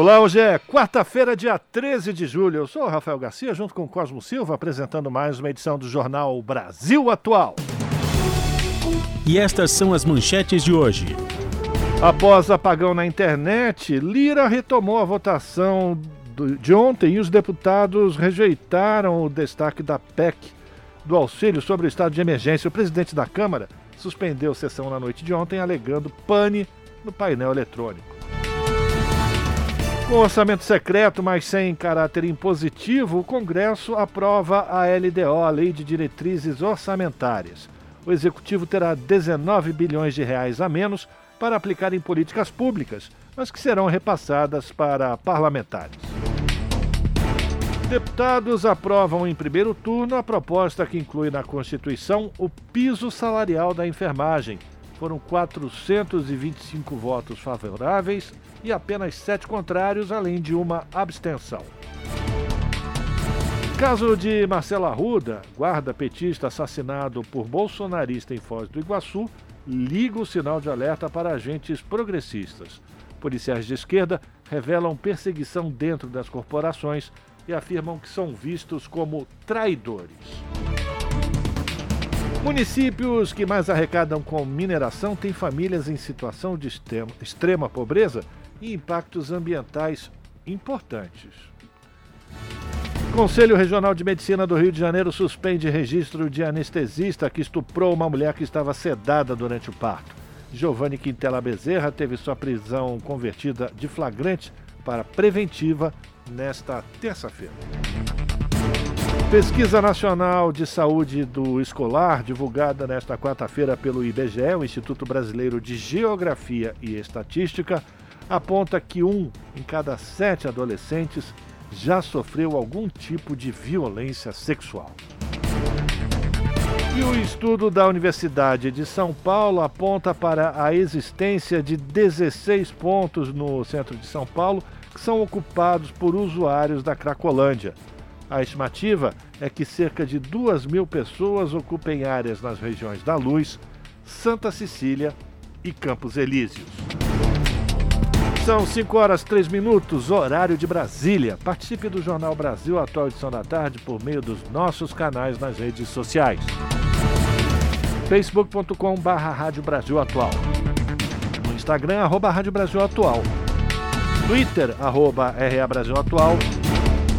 Olá, hoje é quarta-feira, dia 13 de julho. Eu sou o Rafael Garcia, junto com Cosmo Silva, apresentando mais uma edição do Jornal Brasil Atual. E estas são as manchetes de hoje. Após apagão na internet, Lira retomou a votação de ontem e os deputados rejeitaram o destaque da PEC do auxílio sobre o estado de emergência. O presidente da Câmara suspendeu sessão na noite de ontem, alegando pane no painel eletrônico. Com orçamento secreto, mas sem caráter impositivo, o Congresso aprova a LDO, a Lei de Diretrizes Orçamentárias. O Executivo terá 19 bilhões de reais a menos para aplicar em políticas públicas, mas que serão repassadas para parlamentares. Deputados aprovam em primeiro turno a proposta que inclui na Constituição o piso salarial da enfermagem. Foram 425 votos favoráveis e apenas sete contrários, além de uma abstenção. Caso de Marcelo Arruda, guarda petista assassinado por bolsonarista em Foz do Iguaçu, liga o sinal de alerta para agentes progressistas. Policiais de esquerda revelam perseguição dentro das corporações e afirmam que são vistos como traidores. Municípios que mais arrecadam com mineração têm famílias em situação de extrema pobreza e impactos ambientais importantes. Conselho Regional de Medicina do Rio de Janeiro suspende registro de anestesista que estuprou uma mulher que estava sedada durante o parto. Giovanni Quintela Bezerra teve sua prisão convertida de flagrante para preventiva nesta terça-feira. Pesquisa Nacional de Saúde do Escolar, divulgada nesta quarta-feira pelo IBGE, o Instituto Brasileiro de Geografia e Estatística, aponta que um em cada sete adolescentes já sofreu algum tipo de violência sexual. E o estudo da Universidade de São Paulo aponta para a existência de 16 pontos no centro de São Paulo que são ocupados por usuários da Cracolândia. A estimativa é que cerca de 2 mil pessoas ocupem áreas nas regiões da Luz, Santa Cecília e Campos Elíseos. São 5 horas 3 minutos, horário de Brasília. Participe do Jornal Brasil Atual Edição da Tarde por meio dos nossos canais nas redes sociais. facebook.com Rádio Brasil Atual. No Instagram, arroba Rádio Brasil Atual. Twitter, arroba RA Brasil Atual.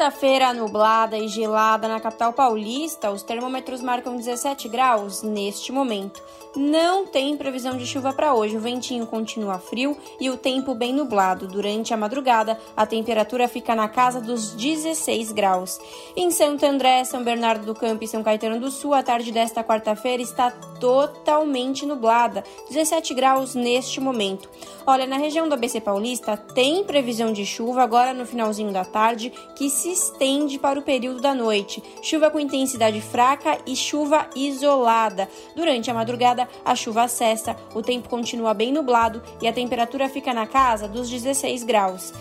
Quarta-feira nublada e gelada na capital paulista. Os termômetros marcam 17 graus neste momento. Não tem previsão de chuva para hoje. O ventinho continua frio e o tempo bem nublado. Durante a madrugada, a temperatura fica na casa dos 16 graus. Em Santo André, São Bernardo do Campo e São Caetano do Sul, a tarde desta quarta-feira está totalmente nublada, 17 graus neste momento. Olha, na região do ABC Paulista tem previsão de chuva agora no finalzinho da tarde, que se estende para o período da noite. Chuva com intensidade fraca e chuva isolada. Durante a madrugada, a chuva cessa, o tempo continua bem nublado e a temperatura fica na casa dos 16 graus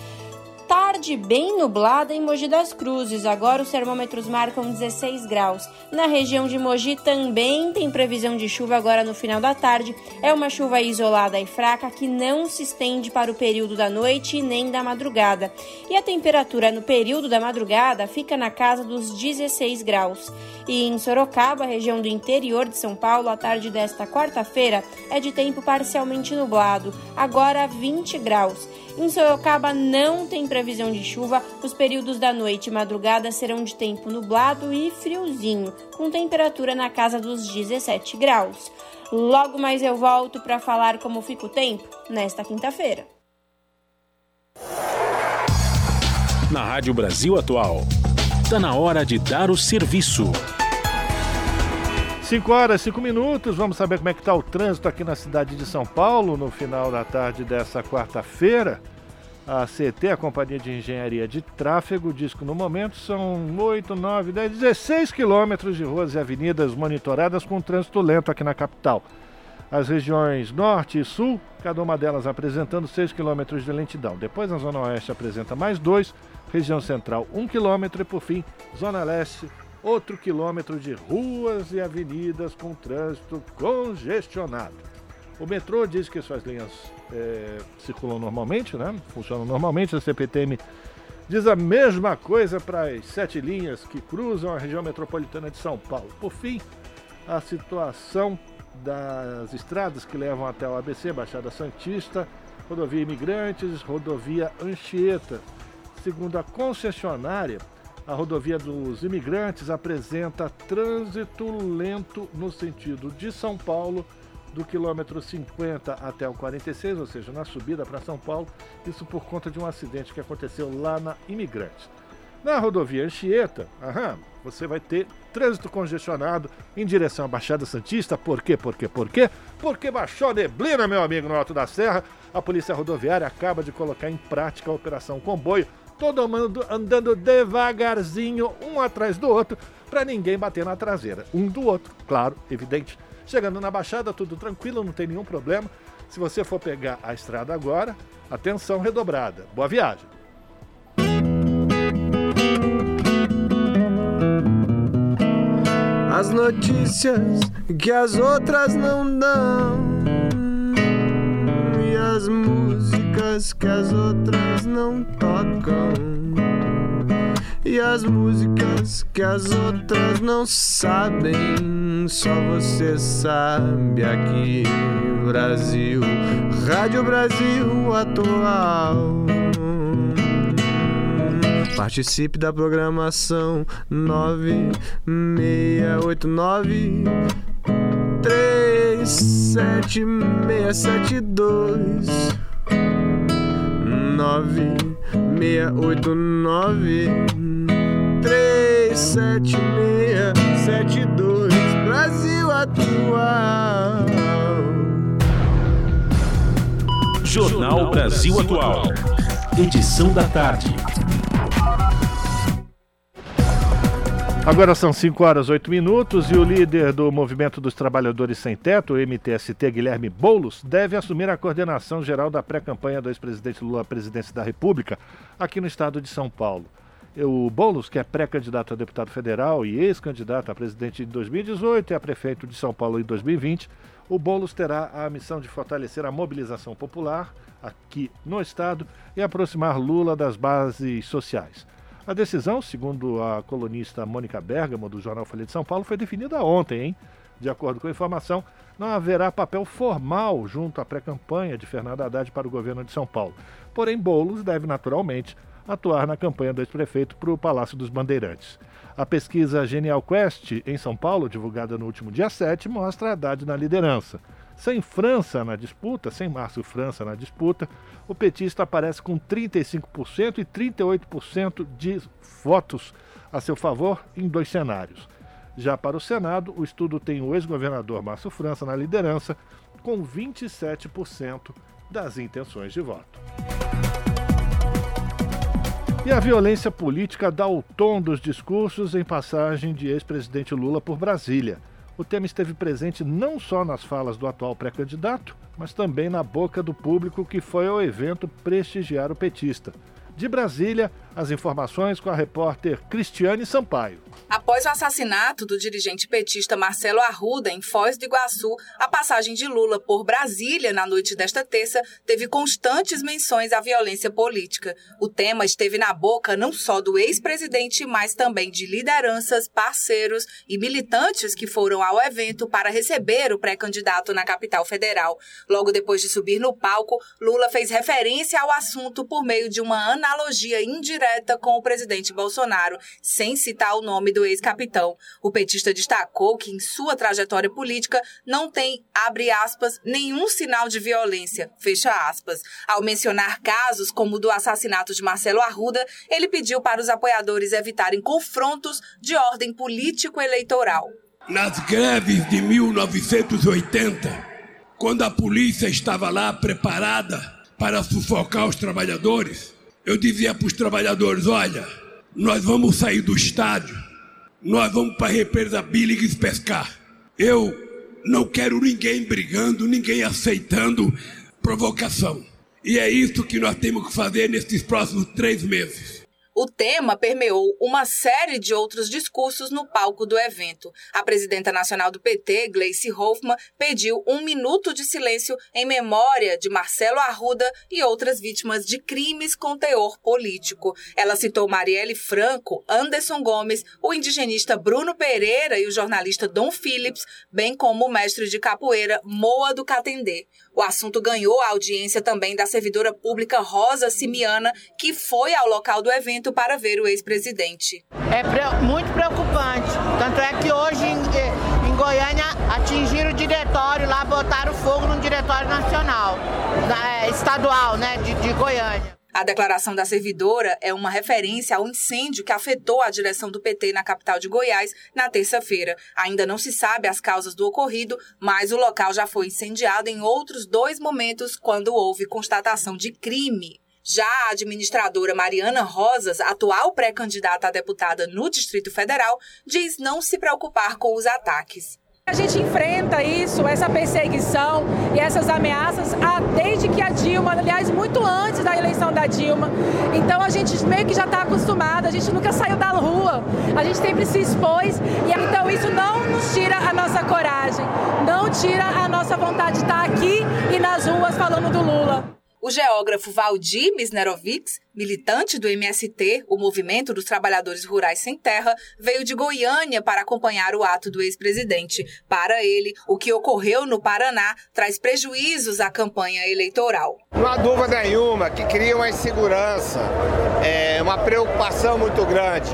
tarde bem nublada em Mogi das Cruzes. Agora os termômetros marcam 16 graus. Na região de Mogi também tem previsão de chuva agora no final da tarde. É uma chuva isolada e fraca que não se estende para o período da noite nem da madrugada. E a temperatura no período da madrugada fica na casa dos 16 graus. E em Sorocaba, região do interior de São Paulo, a tarde desta quarta-feira é de tempo parcialmente nublado, agora 20 graus. Em Sorocaba não tem previsão de chuva, os períodos da noite e madrugada serão de tempo nublado e friozinho, com temperatura na casa dos 17 graus. Logo mais eu volto para falar como fica o tempo nesta quinta-feira. Na Rádio Brasil Atual, está na hora de dar o serviço. 5 horas, 5 minutos. Vamos saber como é que está o trânsito aqui na cidade de São Paulo no final da tarde dessa quarta-feira. A CT, a Companhia de Engenharia de Tráfego, diz que no momento são 8, 9, 10, 16 quilômetros de ruas e avenidas monitoradas com trânsito lento aqui na capital. As regiões Norte e Sul, cada uma delas apresentando 6 quilômetros de lentidão. Depois a Zona Oeste apresenta mais 2, região Central 1 quilômetro e por fim, Zona Leste outro quilômetro de ruas e avenidas com trânsito congestionado. O metrô diz que suas linhas é, circulam normalmente, né? funcionam normalmente. A CPTM diz a mesma coisa para as sete linhas que cruzam a região metropolitana de São Paulo. Por fim, a situação das estradas que levam até o ABC, Baixada Santista, rodovia Imigrantes, rodovia Anchieta. Segundo a concessionária, a rodovia dos imigrantes apresenta trânsito lento no sentido de São Paulo, do quilômetro 50 até o 46, ou seja, na subida para São Paulo, isso por conta de um acidente que aconteceu lá na Imigrantes. Na rodovia Anchieta, aham, você vai ter trânsito congestionado em direção à Baixada Santista. Por quê? Por quê? Por quê? Porque baixou a neblina, meu amigo, no Alto da Serra. A Polícia Rodoviária acaba de colocar em prática a Operação Comboio todo mundo andando devagarzinho, um atrás do outro, para ninguém bater na traseira. Um do outro, claro, evidente. Chegando na Baixada, tudo tranquilo, não tem nenhum problema. Se você for pegar a estrada agora, atenção redobrada. Boa viagem. As notícias que as outras não dão as músicas músicas que as outras não tocam. E as músicas que as outras não sabem, só você sabe aqui, Brasil, Rádio Brasil Atual. Participe da programação 9689 37672 nove meia oito nove três sete meia sete dois Brasil Atual. Jornal Brasil Atual. Edição da tarde. Agora são 5 horas 8 minutos e o líder do Movimento dos Trabalhadores Sem Teto, o MTST, Guilherme Boulos, deve assumir a coordenação geral da pré-campanha do ex-presidente Lula à presidência da República aqui no estado de São Paulo. O Boulos, que é pré-candidato a deputado federal e ex-candidato a presidente em 2018 e a prefeito de São Paulo em 2020, o Boulos terá a missão de fortalecer a mobilização popular aqui no estado e aproximar Lula das bases sociais. A decisão, segundo a colunista Mônica Bergamo, do jornal Folha de São Paulo, foi definida ontem, hein? De acordo com a informação, não haverá papel formal junto à pré-campanha de Fernando Haddad para o governo de São Paulo. Porém, Boulos deve naturalmente atuar na campanha do ex-prefeito para o Palácio dos Bandeirantes. A pesquisa Genial Quest, em São Paulo, divulgada no último dia 7, mostra Haddad na liderança. Sem França na disputa, sem Márcio França na disputa, o petista aparece com 35% e 38% de votos a seu favor em dois cenários. Já para o Senado, o estudo tem o ex-governador Márcio França na liderança, com 27% das intenções de voto. E a violência política dá o tom dos discursos em passagem de ex-presidente Lula por Brasília o tema esteve presente não só nas falas do atual pré-candidato, mas também na boca do público que foi ao evento prestigiar o petista. De Brasília, As informações com a repórter Cristiane Sampaio. Após o assassinato do dirigente petista Marcelo Arruda em Foz do Iguaçu, a passagem de Lula por Brasília na noite desta terça teve constantes menções à violência política. O tema esteve na boca não só do ex-presidente, mas também de lideranças, parceiros e militantes que foram ao evento para receber o pré-candidato na capital federal. Logo depois de subir no palco, Lula fez referência ao assunto por meio de uma analogia indireta com o presidente Bolsonaro, sem citar o nome do do ex-capitão. O petista destacou que em sua trajetória política não tem, abre aspas, nenhum sinal de violência, fecha aspas. Ao mencionar casos como o do assassinato de Marcelo Arruda, ele pediu para os apoiadores evitarem confrontos de ordem político-eleitoral. Nas greves de 1980, quando a polícia estava lá preparada para sufocar os trabalhadores, eu dizia para os trabalhadores: olha, nós vamos sair do estádio nós vamos para a represa Billings pescar. Eu não quero ninguém brigando, ninguém aceitando provocação. E é isso que nós temos que fazer nesses próximos três meses. O tema permeou uma série de outros discursos no palco do evento. A presidenta nacional do PT, Gleice Hoffmann, pediu um minuto de silêncio em memória de Marcelo Arruda e outras vítimas de crimes com teor político. Ela citou Marielle Franco, Anderson Gomes, o indigenista Bruno Pereira e o jornalista Dom Phillips, bem como o mestre de capoeira Moa do Catendê. O assunto ganhou a audiência também da servidora pública Rosa Simiana, que foi ao local do evento para ver o ex-presidente. É muito preocupante. Tanto é que hoje em, eh, em, Goiânia atingiram o diretório lá, botaram fogo no diretório nacional, é, estadual, né, de, de Goiânia. A declaração da servidora é uma referência ao incêndio que afetou a direção do PT na capital de Goiás na terça-feira. Ainda não se sabe as causas do ocorrido, mas o local já foi incendiado em outros dois momentos quando houve constatação de crime. Já a administradora Mariana Rosas, atual pré-candidata a deputada no Distrito Federal, diz não se preocupar com os ataques. A gente enfrenta isso, essa perseguição e essas ameaças desde que a Dilma, aliás, muito antes da eleição da Dilma. Então a gente meio que já está acostumado, a gente nunca saiu da rua, a gente sempre se expôs e então isso não nos tira a nossa coragem, não tira a nossa vontade de estar aqui e nas ruas falando do Lula. O geógrafo Valdir Misnerovics, militante do MST, o Movimento dos Trabalhadores Rurais Sem Terra, veio de Goiânia para acompanhar o ato do ex-presidente. Para ele, o que ocorreu no Paraná traz prejuízos à campanha eleitoral. Não há dúvida nenhuma que cria uma insegurança, é, uma preocupação muito grande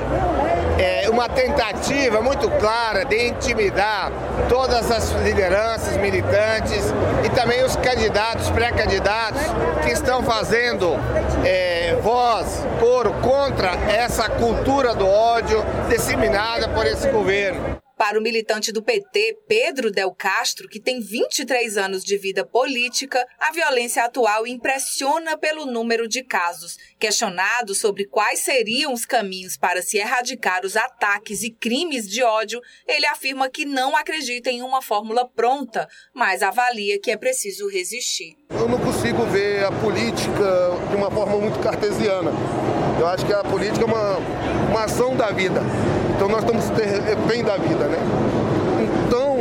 é, uma tentativa muito clara de intimidar todas as lideranças militantes e também os candidatos, pré-candidatos que estão fazendo é, voz, coro contra essa cultura do ódio disseminada por esse governo. Para o militante do PT, Pedro Del Castro, que tem 23 anos de vida política, a violência atual impressiona pelo número de casos. Questionado sobre quais seriam os caminhos para se erradicar os ataques e crimes de ódio, ele afirma que não acredita em uma fórmula pronta, mas avalia que é preciso resistir. Eu não consigo ver a política de uma forma muito cartesiana. Eu acho que a política é uma, uma ação da vida. Então nós estamos bem da vida, né? Então,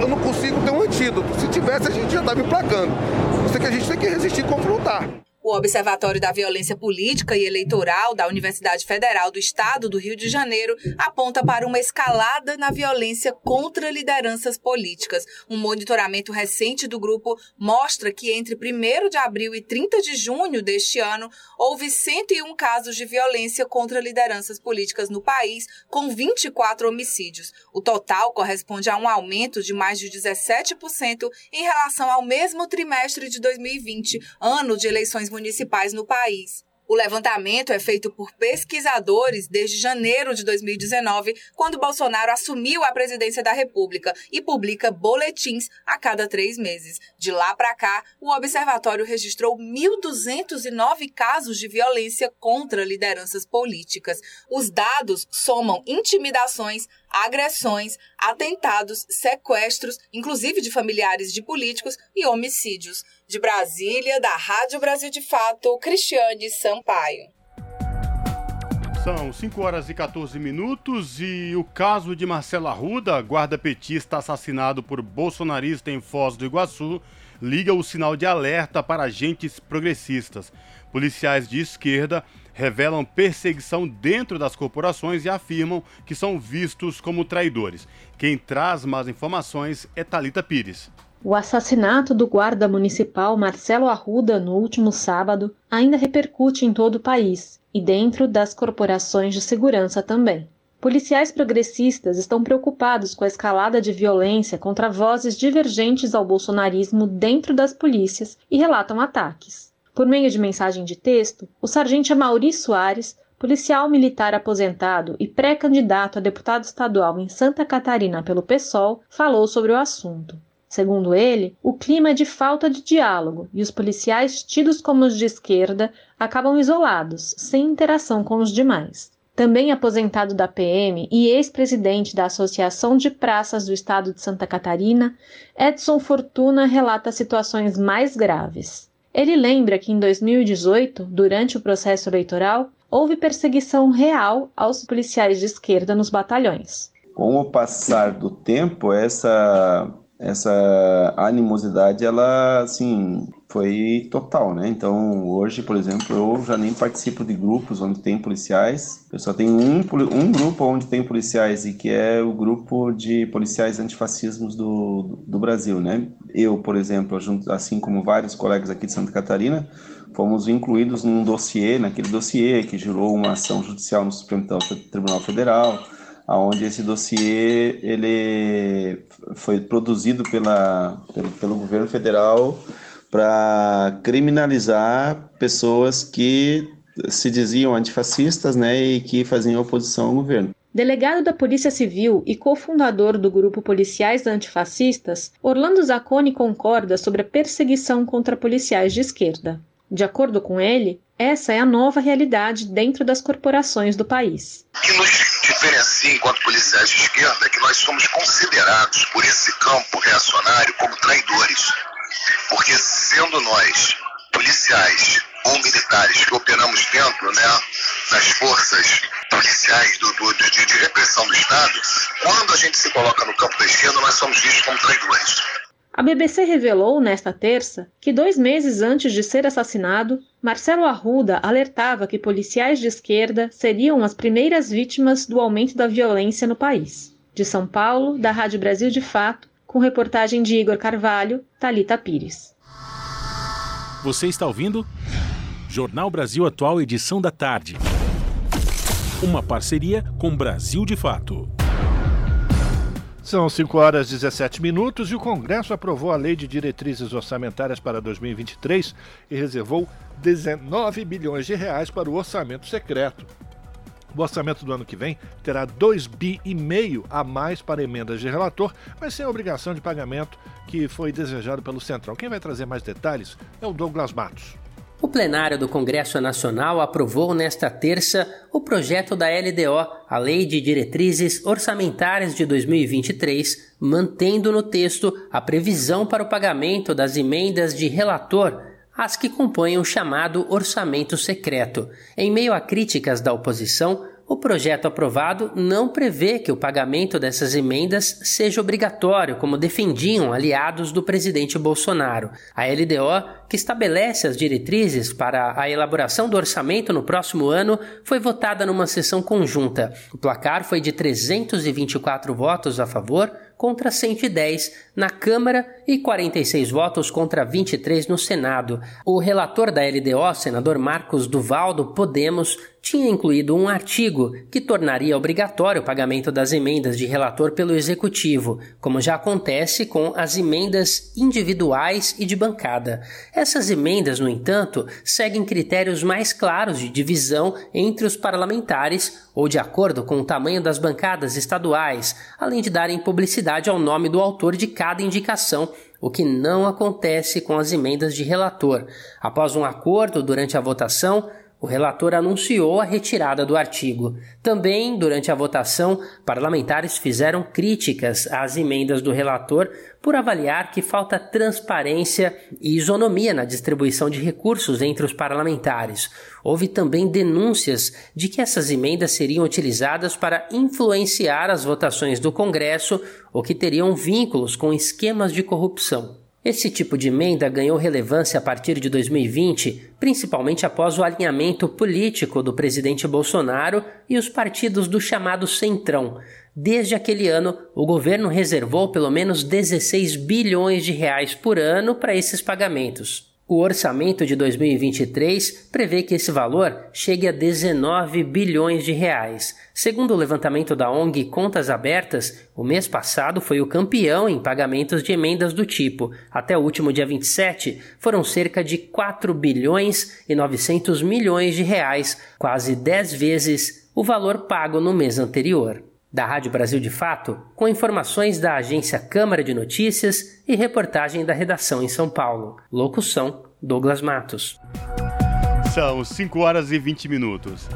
eu não consigo ter um antídoto. Se tivesse, a gente já estava emplacando. Isso que a gente tem que resistir e confrontar. O Observatório da Violência Política e Eleitoral da Universidade Federal do Estado do Rio de Janeiro aponta para uma escalada na violência contra lideranças políticas. Um monitoramento recente do grupo mostra que entre 1 de abril e 30 de junho deste ano houve 101 casos de violência contra lideranças políticas no país, com 24 homicídios. O total corresponde a um aumento de mais de 17% em relação ao mesmo trimestre de 2020, ano de eleições municipais no país. O levantamento é feito por pesquisadores desde janeiro de 2019, quando Bolsonaro assumiu a presidência da República e publica boletins a cada três meses. De lá para cá, o observatório registrou 1.209 casos de violência contra lideranças políticas. Os dados somam intimidações, agressões, atentados, sequestros, inclusive de familiares de políticos e homicídios. De Brasília, da Rádio Brasil de Fato, Cristiane Sampaio. São 5 horas e 14 minutos e o caso de Marcelo Arruda, guarda petista assassinado por bolsonarista em Foz do Iguaçu, liga o sinal de alerta para agentes progressistas. Policiais de esquerda revelam perseguição dentro das corporações e afirmam que são vistos como traidores. Quem traz mais informações é Talita Pires. O assassinato do guarda municipal Marcelo Arruda no último sábado ainda repercute em todo o país e dentro das corporações de segurança também. Policiais progressistas estão preocupados com a escalada de violência contra vozes divergentes ao bolsonarismo dentro das polícias e relatam ataques. Por meio de mensagem de texto, o sargento Mauri Soares, policial militar aposentado e pré-candidato a deputado estadual em Santa Catarina pelo PSOL, falou sobre o assunto. Segundo ele, o clima é de falta de diálogo e os policiais tidos como os de esquerda acabam isolados, sem interação com os demais. Também aposentado da PM e ex-presidente da Associação de Praças do Estado de Santa Catarina, Edson Fortuna relata situações mais graves. Ele lembra que em 2018, durante o processo eleitoral, houve perseguição real aos policiais de esquerda nos batalhões. Com o passar do tempo, essa essa animosidade ela assim foi total, né? Então hoje, por exemplo, eu já nem participo de grupos onde tem policiais. Eu só tenho um, um grupo onde tem policiais e que é o grupo de policiais antifascismos do, do Brasil, né? Eu, por exemplo, assim como vários colegas aqui de Santa Catarina, fomos incluídos num dossiê, naquele dossiê que gerou uma ação judicial no Supremo Tribunal Federal onde esse dossiê ele foi produzido pela, pelo, pelo governo federal para criminalizar pessoas que se diziam antifascistas né, e que faziam oposição ao governo. Delegado da Polícia Civil e cofundador do grupo Policiais Antifascistas, Orlando Zacconi concorda sobre a perseguição contra policiais de esquerda. De acordo com ele, essa é a nova realidade dentro das corporações do país. O que nos diferencia enquanto policiais de esquerda é que nós somos considerados por esse campo reacionário como traidores. Porque sendo nós policiais ou militares que operamos dentro né, das forças policiais do, do, de, de repressão do Estado, quando a gente se coloca no campo da esquerda, nós somos vistos como traidores. A BBC revelou nesta terça que dois meses antes de ser assassinado, Marcelo Arruda alertava que policiais de esquerda seriam as primeiras vítimas do aumento da violência no país. De São Paulo, da Rádio Brasil de Fato, com reportagem de Igor Carvalho, Talita Pires. Você está ouvindo? Jornal Brasil Atual, edição da tarde. Uma parceria com Brasil de Fato. São 5 horas e 17 minutos e o Congresso aprovou a Lei de Diretrizes Orçamentárias para 2023 e reservou 19 bilhões de reais para o orçamento secreto. O orçamento do ano que vem terá 2 bi e meio a mais para emendas de relator, mas sem a obrigação de pagamento que foi desejado pelo Centrão. Quem vai trazer mais detalhes é o Douglas Matos. O plenário do Congresso Nacional aprovou nesta terça o projeto da LDO, a Lei de Diretrizes Orçamentárias de 2023, mantendo no texto a previsão para o pagamento das emendas de relator as que compõem o chamado orçamento secreto. Em meio a críticas da oposição, o projeto aprovado não prevê que o pagamento dessas emendas seja obrigatório, como defendiam aliados do presidente Bolsonaro. A LDO, que estabelece as diretrizes para a elaboração do orçamento no próximo ano, foi votada numa sessão conjunta. O placar foi de 324 votos a favor, contra 110 na Câmara e 46 votos contra 23 no Senado. O relator da LDO, senador Marcos Duval do Podemos, tinha incluído um artigo que tornaria obrigatório o pagamento das emendas de relator pelo executivo, como já acontece com as emendas individuais e de bancada. Essas emendas, no entanto, seguem critérios mais claros de divisão entre os parlamentares ou de acordo com o tamanho das bancadas estaduais, além de darem publicidade ao nome do autor de cada indicação, o que não acontece com as emendas de relator. Após um acordo durante a votação, o relator anunciou a retirada do artigo. Também, durante a votação, parlamentares fizeram críticas às emendas do relator por avaliar que falta transparência e isonomia na distribuição de recursos entre os parlamentares. Houve também denúncias de que essas emendas seriam utilizadas para influenciar as votações do Congresso ou que teriam vínculos com esquemas de corrupção. Esse tipo de emenda ganhou relevância a partir de 2020, principalmente após o alinhamento político do presidente Bolsonaro e os partidos do chamado Centrão. Desde aquele ano, o governo reservou pelo menos 16 bilhões de reais por ano para esses pagamentos. O orçamento de 2023 prevê que esse valor chegue a 19 bilhões de reais. Segundo o levantamento da ONG Contas Abertas, o mês passado foi o campeão em pagamentos de emendas do tipo. Até o último dia 27, foram cerca de 4 bilhões e 900 milhões de reais, quase 10 vezes o valor pago no mês anterior da Rádio Brasil de Fato, com informações da agência Câmara de Notícias e reportagem da redação em São Paulo. Locução: Douglas Matos. São 5 horas e 20 minutos.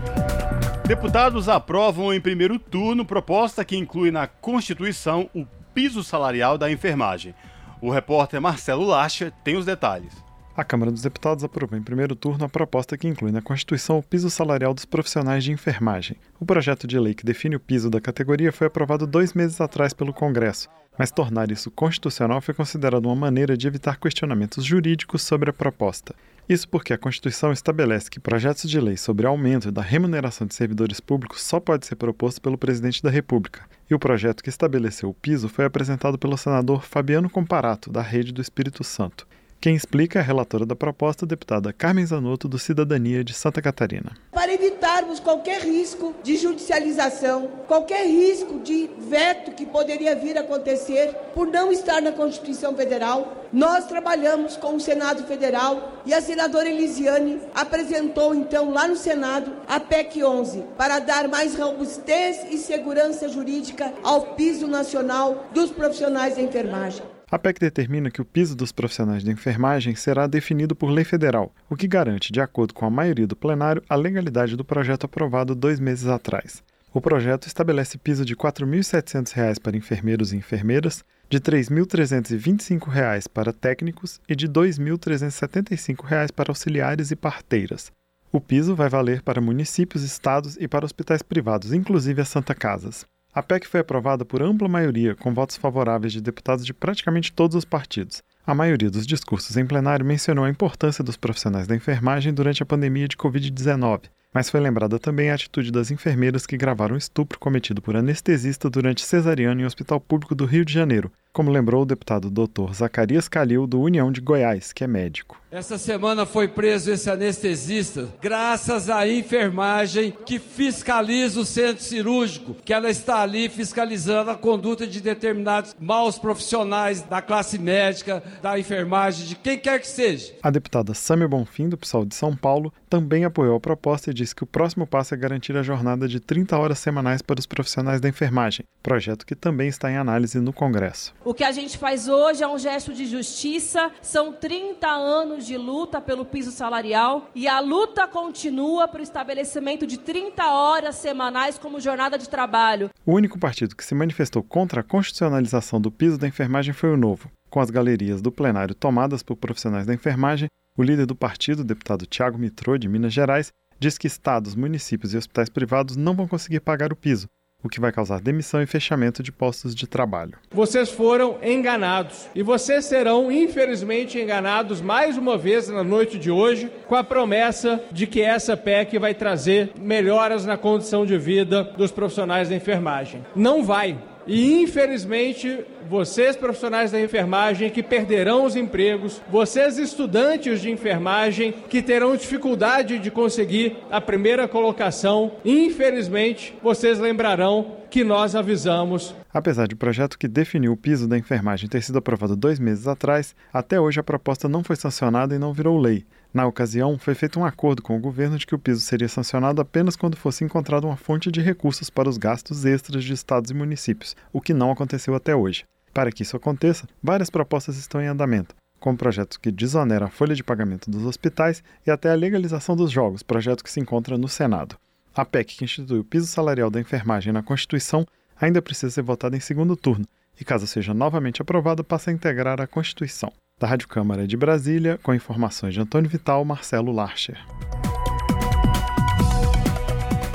Deputados aprovam em primeiro turno proposta que inclui na Constituição o piso salarial da enfermagem. O repórter Marcelo Lacha tem os detalhes. A Câmara dos Deputados aprovou em primeiro turno a proposta que inclui na Constituição o piso salarial dos profissionais de enfermagem. O projeto de lei que define o piso da categoria foi aprovado dois meses atrás pelo Congresso, mas tornar isso constitucional foi considerado uma maneira de evitar questionamentos jurídicos sobre a proposta. Isso porque a Constituição estabelece que projetos de lei sobre aumento da remuneração de servidores públicos só pode ser proposto pelo presidente da República. E o projeto que estabeleceu o piso foi apresentado pelo senador Fabiano Comparato, da Rede do Espírito Santo. Quem explica é a relatora da proposta, deputada Carmen Zanotto, do Cidadania de Santa Catarina. Para evitarmos qualquer risco de judicialização, qualquer risco de veto que poderia vir a acontecer por não estar na Constituição Federal, nós trabalhamos com o Senado Federal e a senadora Elisiane apresentou então lá no Senado a PEC 11 para dar mais robustez e segurança jurídica ao piso nacional dos profissionais da enfermagem. A PEC determina que o piso dos profissionais de enfermagem será definido por lei federal, o que garante, de acordo com a maioria do plenário, a legalidade do projeto aprovado dois meses atrás. O projeto estabelece piso de R$ 4.700 para enfermeiros e enfermeiras, de R$ 3.325 para técnicos e de R$ 2.375 para auxiliares e parteiras. O piso vai valer para municípios, estados e para hospitais privados, inclusive as Santa Casas. A PEC foi aprovada por ampla maioria, com votos favoráveis de deputados de praticamente todos os partidos. A maioria dos discursos em plenário mencionou a importância dos profissionais da enfermagem durante a pandemia de Covid-19, mas foi lembrada também a atitude das enfermeiras que gravaram estupro cometido por anestesista durante cesariano em hospital público do Rio de Janeiro, como lembrou o deputado Dr. Zacarias Calil, do União de Goiás, que é médico. Essa semana foi preso esse anestesista, graças à enfermagem que fiscaliza o centro cirúrgico, que ela está ali fiscalizando a conduta de determinados maus profissionais da classe médica, da enfermagem, de quem quer que seja. A deputada Sâmia Bonfim, do PSOL de São Paulo, também apoiou a proposta e disse que o próximo passo é garantir a jornada de 30 horas semanais para os profissionais da enfermagem, projeto que também está em análise no Congresso. O que a gente faz hoje é um gesto de justiça, são 30 anos de luta pelo piso salarial e a luta continua para o estabelecimento de 30 horas semanais como jornada de trabalho. O único partido que se manifestou contra a constitucionalização do piso da enfermagem foi o Novo. Com as galerias do plenário tomadas por profissionais da enfermagem, o líder do partido, deputado Tiago Mitrô, de Minas Gerais, diz que estados, municípios e hospitais privados não vão conseguir pagar o piso, o que vai causar demissão e fechamento de postos de trabalho. Vocês foram enganados e vocês serão, infelizmente, enganados mais uma vez na noite de hoje com a promessa de que essa PEC vai trazer melhoras na condição de vida dos profissionais da enfermagem. Não vai. E infelizmente, vocês profissionais da enfermagem que perderão os empregos, vocês estudantes de enfermagem que terão dificuldade de conseguir a primeira colocação, infelizmente, vocês lembrarão que nós avisamos. Apesar de o projeto que definiu o piso da enfermagem ter sido aprovado dois meses atrás, até hoje a proposta não foi sancionada e não virou lei. Na ocasião, foi feito um acordo com o governo de que o piso seria sancionado apenas quando fosse encontrada uma fonte de recursos para os gastos extras de estados e municípios, o que não aconteceu até hoje. Para que isso aconteça, várias propostas estão em andamento, como projetos que desoneram a folha de pagamento dos hospitais e até a legalização dos jogos, projeto que se encontra no Senado. A PEC, que institui o piso salarial da enfermagem na Constituição, ainda precisa ser votada em segundo turno e, caso seja novamente aprovada, passa a integrar a Constituição. Da Rádio Câmara de Brasília, com informações de Antônio Vital, Marcelo Larcher.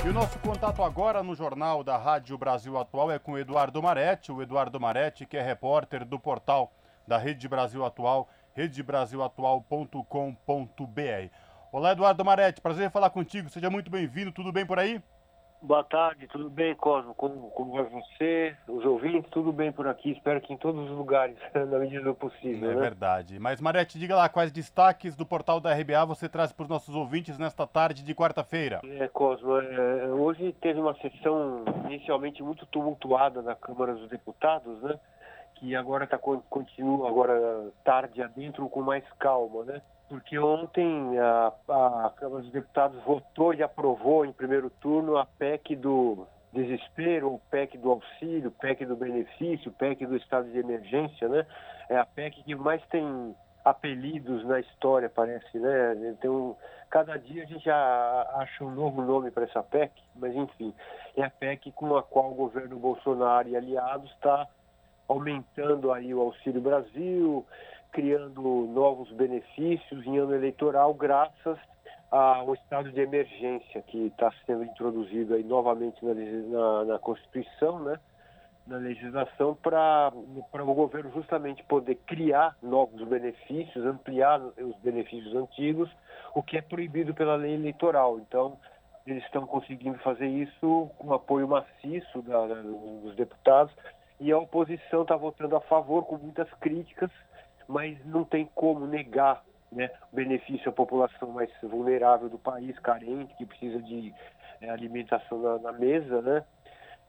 E o nosso contato agora no Jornal da Rádio Brasil Atual é com o Eduardo Maretti, o Eduardo Maretti, que é repórter do portal da Rede Brasil Atual, redebrasilatual.com.br. Olá, Eduardo Maretti, prazer em falar contigo, seja muito bem-vindo, tudo bem por aí? Boa tarde, tudo bem, Cosmo? Como, como vai você, os ouvintes? Tudo bem por aqui, espero que em todos os lugares, na medida do possível. É né? verdade. Mas, Marete, diga lá quais destaques do portal da RBA você traz para os nossos ouvintes nesta tarde de quarta-feira. É, Cosmo, é, hoje teve uma sessão inicialmente muito tumultuada na Câmara dos Deputados, né? Que agora tá, continua, agora tarde adentro, com mais calma, né? Porque ontem a, a, Câmara dos Deputados votou e aprovou em primeiro turno a PEC do desespero, o PEC do auxílio, o PEC do benefício, o PEC do estado de emergência, né? É a PEC que mais tem apelidos na história, parece, né? Um, cada dia a gente acha um novo nome para essa PEC, mas enfim, é a PEC com a qual o governo Bolsonaro e aliados está aumentando aí o Auxílio Brasil, criando novos benefícios em ano eleitoral graças ao estado de emergência que está sendo introduzido aí novamente na, na, na Constituição, né? na legislação para o governo justamente poder criar novos benefícios, ampliar os benefícios antigos, o que é proibido pela lei eleitoral. Então, eles estão conseguindo fazer isso com apoio maciço da, dos deputados e a oposição está votando a favor com muitas críticas mas não tem como negar né, o benefício à população mais vulnerável do país, carente, que precisa de é, alimentação na, na, mesa, né?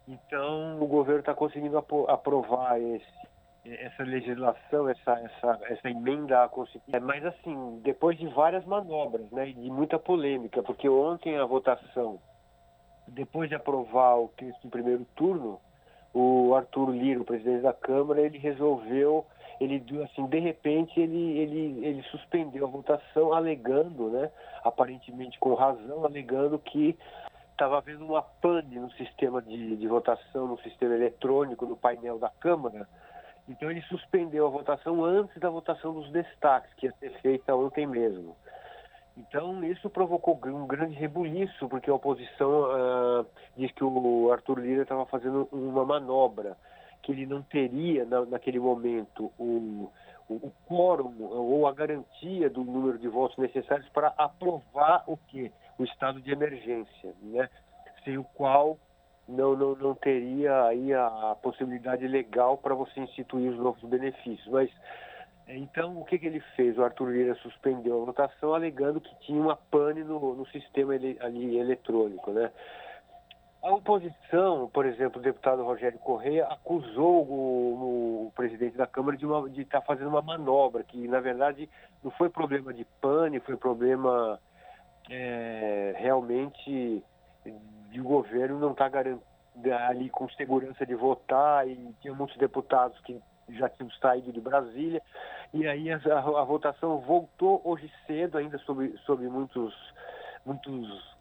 Então, o governo está conseguindo aprovar esse, essa legislação, essa, essa, essa emenda à Constituição. Mas, assim, depois de várias manobras, né, e de muita polêmica, porque ontem a votação, depois de aprovar o texto em primeiro turno, o Arthur Lira, o presidente da Câmara, ele resolveu ele assim de repente ele, ele, ele suspendeu a votação alegando né aparentemente com razão alegando que estava havendo uma pane no sistema de, de votação no sistema eletrônico no painel da câmara. Então ele suspendeu a votação antes da votação dos destaques que ia ser feita ontem mesmo. Então isso provocou um grande rebuliço porque a oposição uh, diz que o Arthur Lira estava fazendo uma manobra que ele não teria na, naquele momento o, o, o quórum ou a garantia do número de votos necessários para aprovar o que? O estado de emergência, né? Sem o qual não, não, não teria aí a, a possibilidade legal para você instituir os novos benefícios. Mas então, o que, que ele fez? O Arthur Lira suspendeu a votação, alegando que tinha uma pane no, no sistema ele, ali eletrônico, né? A oposição, por exemplo, o deputado Rogério Correia acusou o, o presidente da Câmara de estar tá fazendo uma manobra, que na verdade não foi problema de pane, foi problema é, realmente de o governo não estar tá ali com segurança de votar e tinha muitos deputados que já tinham saído de Brasília. E aí a, a, votação voltou hoje cedo ainda sobre, sobre muitos muitos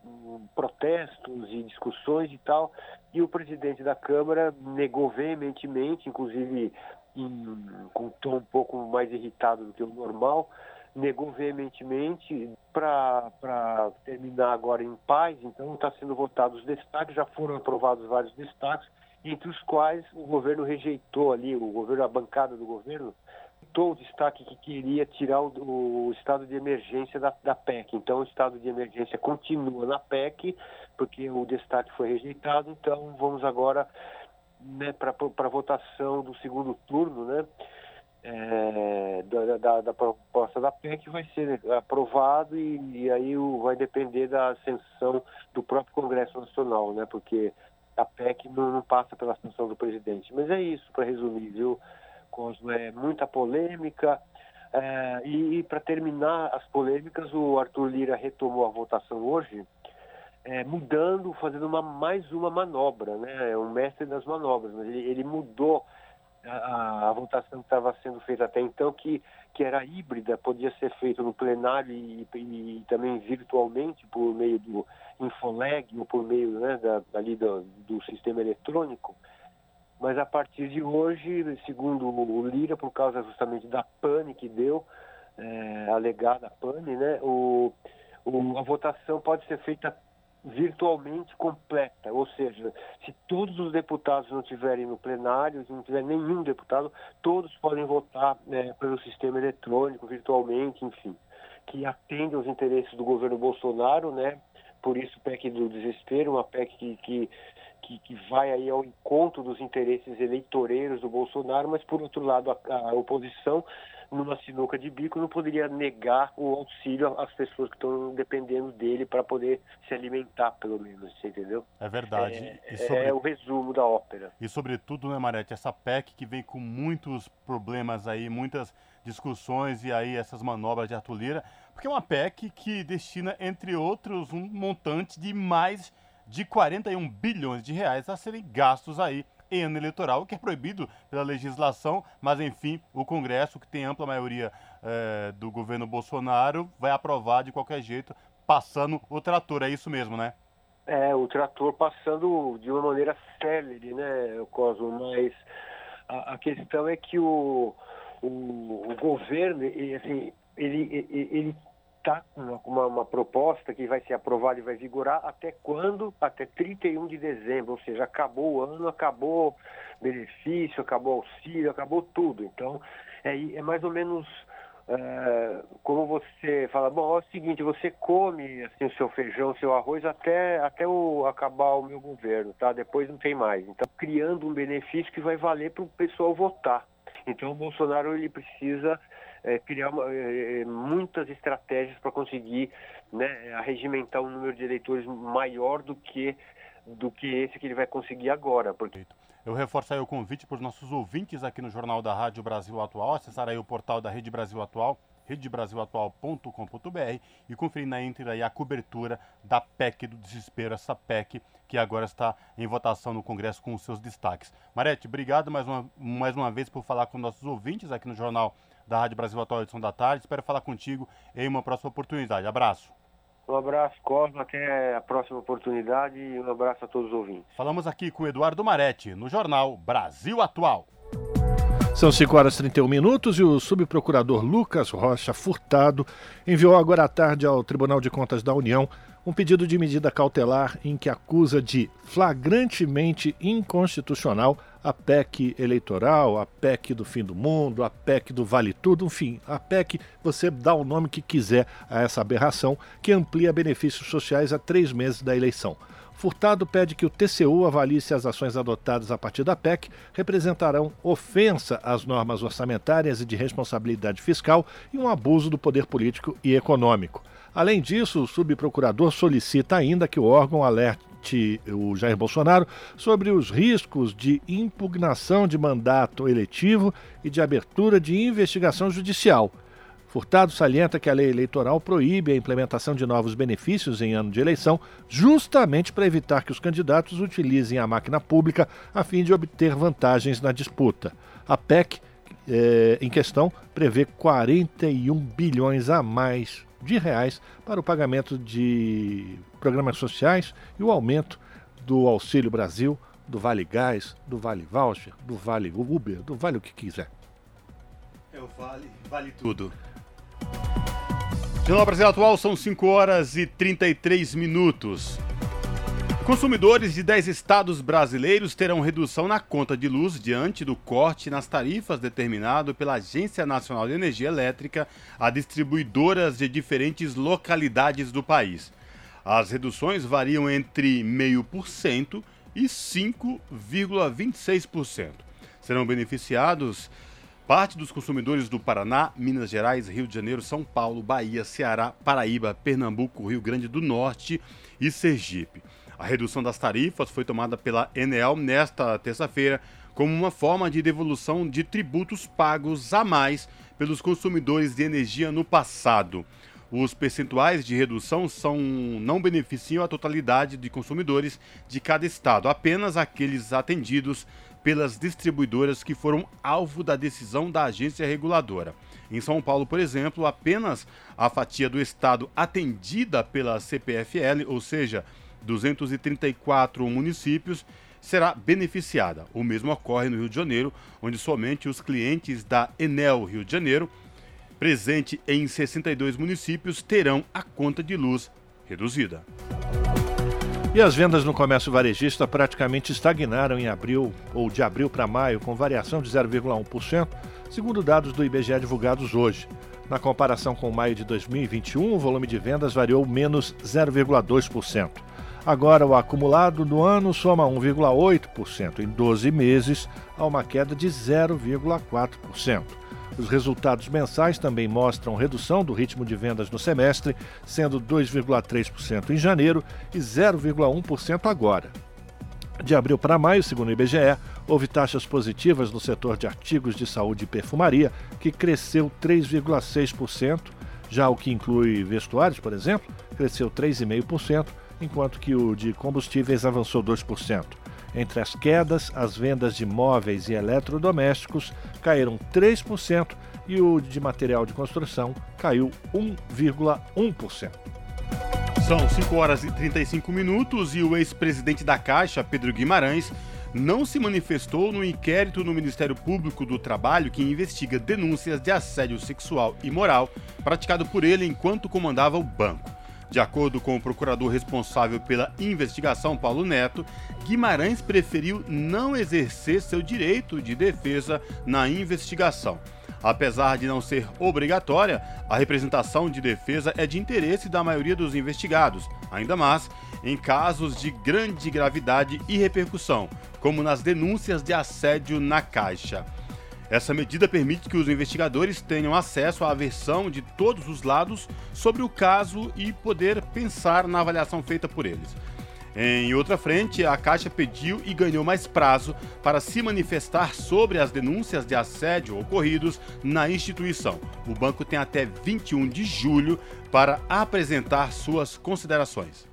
protestos e discussões e tal, e o presidente da Câmara negou veementemente, inclusive em, com um tom um pouco mais irritado do que o normal, negou veementemente para terminar agora em paz, então está sendo votados os destaques, já foram aprovados vários destaques, entre os quais o governo rejeitou ali, o governo, a bancada do governo, o destaque que queria tirar o, o estado de emergência da, da, PEC. Então, o estado de emergência continua na PEC, porque o destaque foi rejeitado. Então, vamos agora né, para a votação do segundo turno, né? É, da, da, da, proposta da PEC vai ser aprovado e, e aí o, vai depender da ascensão do próprio Congresso Nacional, né? Porque a PEC não, não passa pela ascensão do presidente. Mas é isso, para resumir, viu? Cosmo, é muita polêmica. É, e, e para terminar as polêmicas, o Arthur Lira retomou a votação hoje, é, mudando, fazendo uma, mais uma manobra, né? É um mestre das manobras, ele, ele mudou a, a votação que estava sendo feita até então, que, que era híbrida, podia ser feita no plenário e, e, também virtualmente por meio do Infoleg ou por meio né, da, ali do, do sistema eletrônico. Mas a partir de hoje, segundo o Lira, por causa justamente da pane que deu, é, alegada pane, né, o, o, a votação pode ser feita virtualmente completa, ou seja, se todos os deputados não estiverem no plenário, se não tiver nenhum deputado, todos podem votar né, pelo sistema eletrônico, virtualmente, enfim, que atende aos interesses do governo Bolsonaro, né? Por isso PEC do desespero, uma PEC que, que que, que, vai aí ao encontro dos interesses eleitoreiros do Bolsonaro, mas por outro lado a, a oposição numa sinuca de bico, não poderia negar o auxílio às pessoas que estão dependendo dele para poder se alimentar, pelo menos, você entendeu? É verdade. É, sobre... é, o resumo da ópera. E sobretudo, né, Marete, essa PEC que vem com muitos problemas aí, muitas discussões e aí essas manobras de Arthur Lira, porque é uma PEC que destina, entre outros, um montante de mais de 41 bilhões de reais a serem gastos aí em ano eleitoral, que é proibido pela legislação, mas enfim, o Congresso, que tem ampla maioria é, do governo Bolsonaro, vai aprovar de qualquer jeito, passando o trator. É isso mesmo, né? É, o trator passando de uma maneira célere, né, Cosmo? Mas a, a questão é que o, o, o governo, assim, ele, ele, ele está uma, uma, uma, proposta que vai ser aprovada e vai vigorar até quando? Até 31 de dezembro, ou seja, acabou o ano, acabou benefício, acabou auxílio, acabou tudo. Então, é, é mais ou menos é, como você fala, bom, é o seguinte, você come assim, o seu feijão, o seu arroz até, até o, acabar o meu governo, tá? Depois não tem mais. Então, criando um benefício que vai valer para o pessoal votar. Então, o Bolsonaro ele precisa é, criar uma, é, muitas estratégias para conseguir né, arregimentar um número de eleitores maior do que, do que esse que ele vai conseguir agora. Porque... Eu reforço aí o convite para os nossos ouvintes aqui no Jornal da Rádio Brasil Atual, acessar aí o portal da Rede Brasil Atual, redebrasilatual.com.br e conferir na íntegra aí a cobertura da PEC do desespero, essa PEC que agora está em votação no Congresso com os seus destaques. Marete, obrigado mais uma, mais uma vez por falar com nossos ouvintes aqui no Jornal da Rádio Brasil Atual Edição da Tarde. Espero falar contigo em uma próxima oportunidade. Abraço. Um abraço, Cosmo. Até a próxima oportunidade e um abraço a todos os ouvintes. Falamos aqui com Eduardo Marete, no jornal Brasil Atual. São 5 horas e 31 minutos e o subprocurador Lucas Rocha Furtado enviou agora à tarde ao Tribunal de Contas da União um pedido de medida cautelar em que acusa de flagrantemente inconstitucional a PEC eleitoral, a PEC do fim do mundo, a PEC do vale tudo, enfim, a PEC, você dá o nome que quiser a essa aberração que amplia benefícios sociais a três meses da eleição. Furtado pede que o TCU avalie se as ações adotadas a partir da PEC representarão ofensa às normas orçamentárias e de responsabilidade fiscal e um abuso do poder político e econômico. Além disso, o subprocurador solicita ainda que o órgão alerte o Jair Bolsonaro sobre os riscos de impugnação de mandato eletivo e de abertura de investigação judicial. Furtado salienta que a lei eleitoral proíbe a implementação de novos benefícios em ano de eleição, justamente para evitar que os candidatos utilizem a máquina pública a fim de obter vantagens na disputa. A PEC eh, em questão prevê 41 bilhões a mais de reais para o pagamento de programas sociais e o aumento do Auxílio Brasil, do Vale Gás, do Vale Voucher, do Vale Uber, do Vale o que quiser. É o Vale, vale tudo. Jornal Brasil Atual são 5 horas e 33 minutos. Consumidores de 10 estados brasileiros terão redução na conta de luz diante do corte nas tarifas determinado pela Agência Nacional de Energia Elétrica a distribuidoras de diferentes localidades do país. As reduções variam entre 0,5% e 5,26%. Serão beneficiados parte dos consumidores do Paraná, Minas Gerais, Rio de Janeiro, São Paulo, Bahia, Ceará, Paraíba, Pernambuco, Rio Grande do Norte e Sergipe. A redução das tarifas foi tomada pela Enel nesta terça-feira como uma forma de devolução de tributos pagos a mais pelos consumidores de energia no passado. Os percentuais de redução são, não beneficiam a totalidade de consumidores de cada estado, apenas aqueles atendidos pelas distribuidoras que foram alvo da decisão da agência reguladora. Em São Paulo, por exemplo, apenas a fatia do estado atendida pela CPFL, ou seja, 234 municípios, será beneficiada. O mesmo ocorre no Rio de Janeiro, onde somente os clientes da Enel Rio de Janeiro, presente em 62 municípios, terão a conta de luz reduzida. E as vendas no comércio varejista praticamente estagnaram em abril ou de abril para maio, com variação de 0,1%, segundo dados do IBGE divulgados hoje. Na comparação com maio de 2021, o volume de vendas variou menos 0,2%. Agora, o acumulado do ano soma 1,8% em 12 meses, a uma queda de 0,4%. Os resultados mensais também mostram redução do ritmo de vendas no semestre, sendo 2,3% em janeiro e 0,1% agora. De abril para maio, segundo o IBGE, houve taxas positivas no setor de artigos de saúde e perfumaria, que cresceu 3,6%, já o que inclui vestuários, por exemplo, cresceu 3,5%, enquanto que o de combustíveis avançou 2%. Entre as quedas, as vendas de móveis e eletrodomésticos caíram 3% e o de material de construção caiu 1,1%. São 5 horas e 35 minutos e o ex-presidente da Caixa, Pedro Guimarães, não se manifestou no inquérito no Ministério Público do Trabalho que investiga denúncias de assédio sexual e moral praticado por ele enquanto comandava o banco. De acordo com o procurador responsável pela investigação, Paulo Neto, Guimarães preferiu não exercer seu direito de defesa na investigação. Apesar de não ser obrigatória, a representação de defesa é de interesse da maioria dos investigados, ainda mais em casos de grande gravidade e repercussão, como nas denúncias de assédio na Caixa. Essa medida permite que os investigadores tenham acesso à versão de todos os lados sobre o caso e poder pensar na avaliação feita por eles. Em outra frente, a Caixa pediu e ganhou mais prazo para se manifestar sobre as denúncias de assédio ocorridos na instituição. O banco tem até 21 de julho para apresentar suas considerações.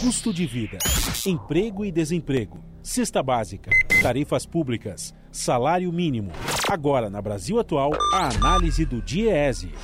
Custo de vida, emprego e desemprego cesta básica, tarifas públicas, salário mínimo. Agora, na Brasil Atual, a análise do DIEESE.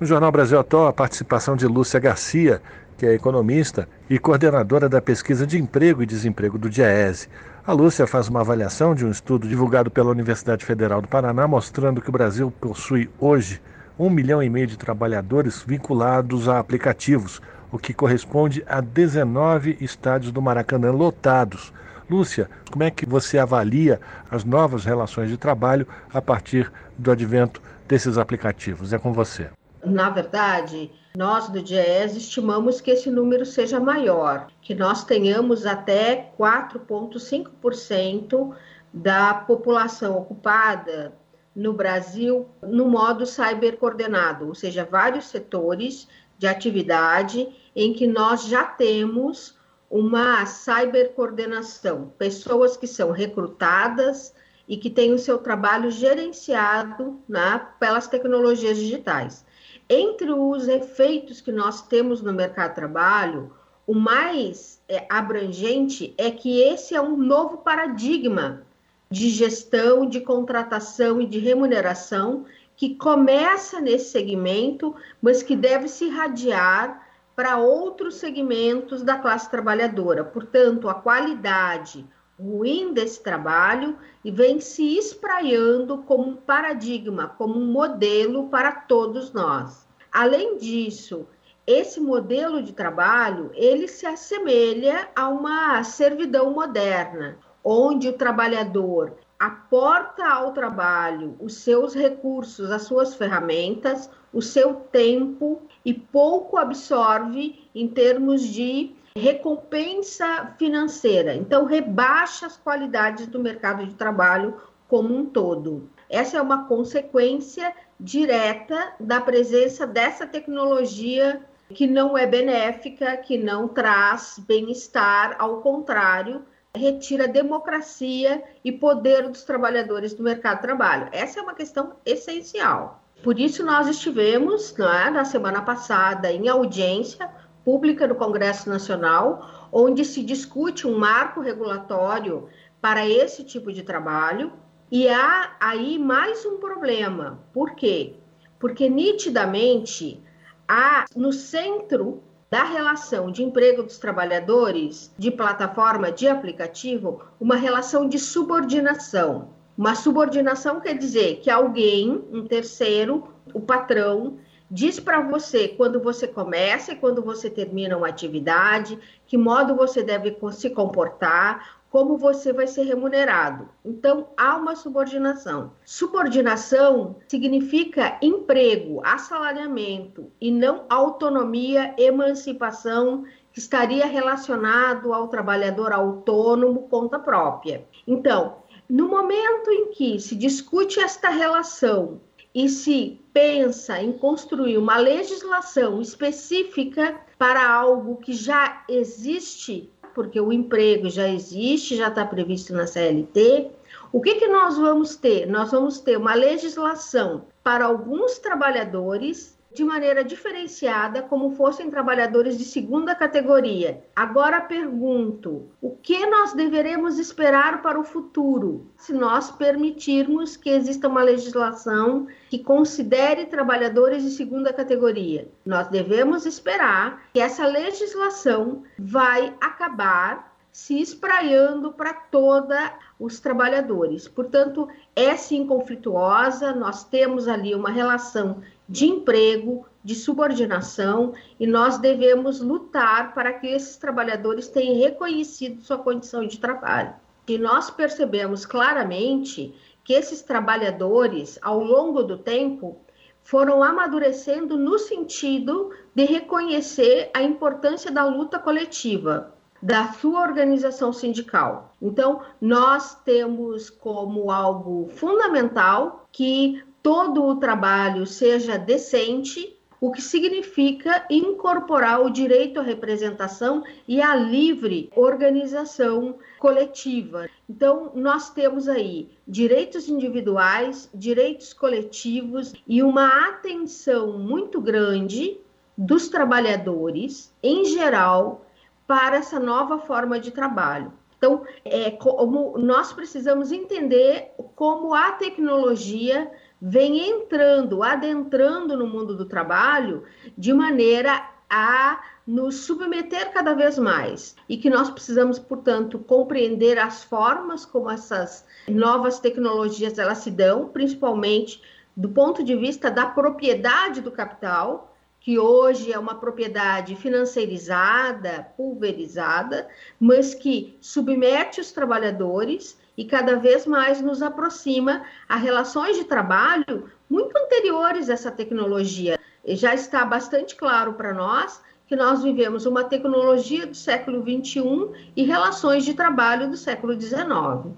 No Jornal Brasil Atual, a participação de Lúcia Garcia, que é economista e coordenadora da pesquisa de emprego e desemprego do DIEESE. A Lúcia faz uma avaliação de um estudo divulgado pela Universidade Federal do Paraná, mostrando que o Brasil possui hoje um milhão e meio de trabalhadores vinculados a aplicativos, o que corresponde a 19 estádios do Maracanã lotados. Lúcia, como é que você avalia as novas relações de trabalho a partir do advento desses aplicativos? É com você. Na verdade, nós do DIES estimamos que esse número seja maior, que nós tenhamos até 4,5% da população ocupada no Brasil no modo cyber coordenado, ou seja, vários setores de atividade em que nós já temos uma cybercoordenação, pessoas que são recrutadas e que têm o seu trabalho gerenciado né, pelas tecnologias digitais. Entre os efeitos que nós temos no mercado de trabalho, o mais é, abrangente é que esse é um novo paradigma de gestão, de contratação e de remuneração que começa nesse segmento, mas que deve se irradiar para outros segmentos da classe trabalhadora. Portanto, a qualidade ruim desse trabalho e vem se espraiando como um paradigma, como um modelo para todos nós. Além disso, esse modelo de trabalho, ele se assemelha a uma servidão moderna, onde o trabalhador aporta ao trabalho os seus recursos, as suas ferramentas, o seu tempo e pouco absorve em termos de recompensa financeira. Então, rebaixa as qualidades do mercado de trabalho como um todo. Essa é uma consequência direta da presença dessa tecnologia que não é benéfica, que não traz bem-estar, ao contrário, retira democracia e poder dos trabalhadores do mercado de trabalho. Essa é uma questão essencial. Por isso, nós estivemos é, na semana passada em audiência pública no Congresso Nacional, onde se discute um marco regulatório para esse tipo de trabalho. E há aí mais um problema. Por quê? Porque nitidamente há no centro da relação de emprego dos trabalhadores de plataforma de aplicativo uma relação de subordinação. Uma subordinação quer dizer que alguém, um terceiro, o patrão, diz para você quando você começa e quando você termina uma atividade, que modo você deve se comportar, como você vai ser remunerado. Então, há uma subordinação. Subordinação significa emprego, assalariamento e não autonomia, emancipação, que estaria relacionado ao trabalhador autônomo, conta própria. Então, no momento em que se discute esta relação e se pensa em construir uma legislação específica para algo que já existe, porque o emprego já existe, já está previsto na CLT, o que, que nós vamos ter? Nós vamos ter uma legislação para alguns trabalhadores de maneira diferenciada, como fossem trabalhadores de segunda categoria. Agora pergunto: o que nós deveremos esperar para o futuro, se nós permitirmos que exista uma legislação que considere trabalhadores de segunda categoria? Nós devemos esperar que essa legislação vai acabar se espraiando para toda os trabalhadores. Portanto, é sim conflituosa, nós temos ali uma relação de emprego, de subordinação, e nós devemos lutar para que esses trabalhadores tenham reconhecido sua condição de trabalho. E nós percebemos claramente que esses trabalhadores, ao longo do tempo, foram amadurecendo no sentido de reconhecer a importância da luta coletiva, da sua organização sindical. Então, nós temos como algo fundamental que todo o trabalho seja decente, o que significa incorporar o direito à representação e à livre organização coletiva. Então, nós temos aí direitos individuais, direitos coletivos e uma atenção muito grande dos trabalhadores, em geral, para essa nova forma de trabalho. Então, é como nós precisamos entender como a tecnologia vem entrando, adentrando no mundo do trabalho de maneira a nos submeter cada vez mais. E que nós precisamos, portanto, compreender as formas como essas novas tecnologias elas se dão, principalmente do ponto de vista da propriedade do capital, que hoje é uma propriedade financeirizada, pulverizada, mas que submete os trabalhadores e cada vez mais nos aproxima a relações de trabalho muito anteriores a essa tecnologia. E já está bastante claro para nós que nós vivemos uma tecnologia do século XXI e relações de trabalho do século XIX.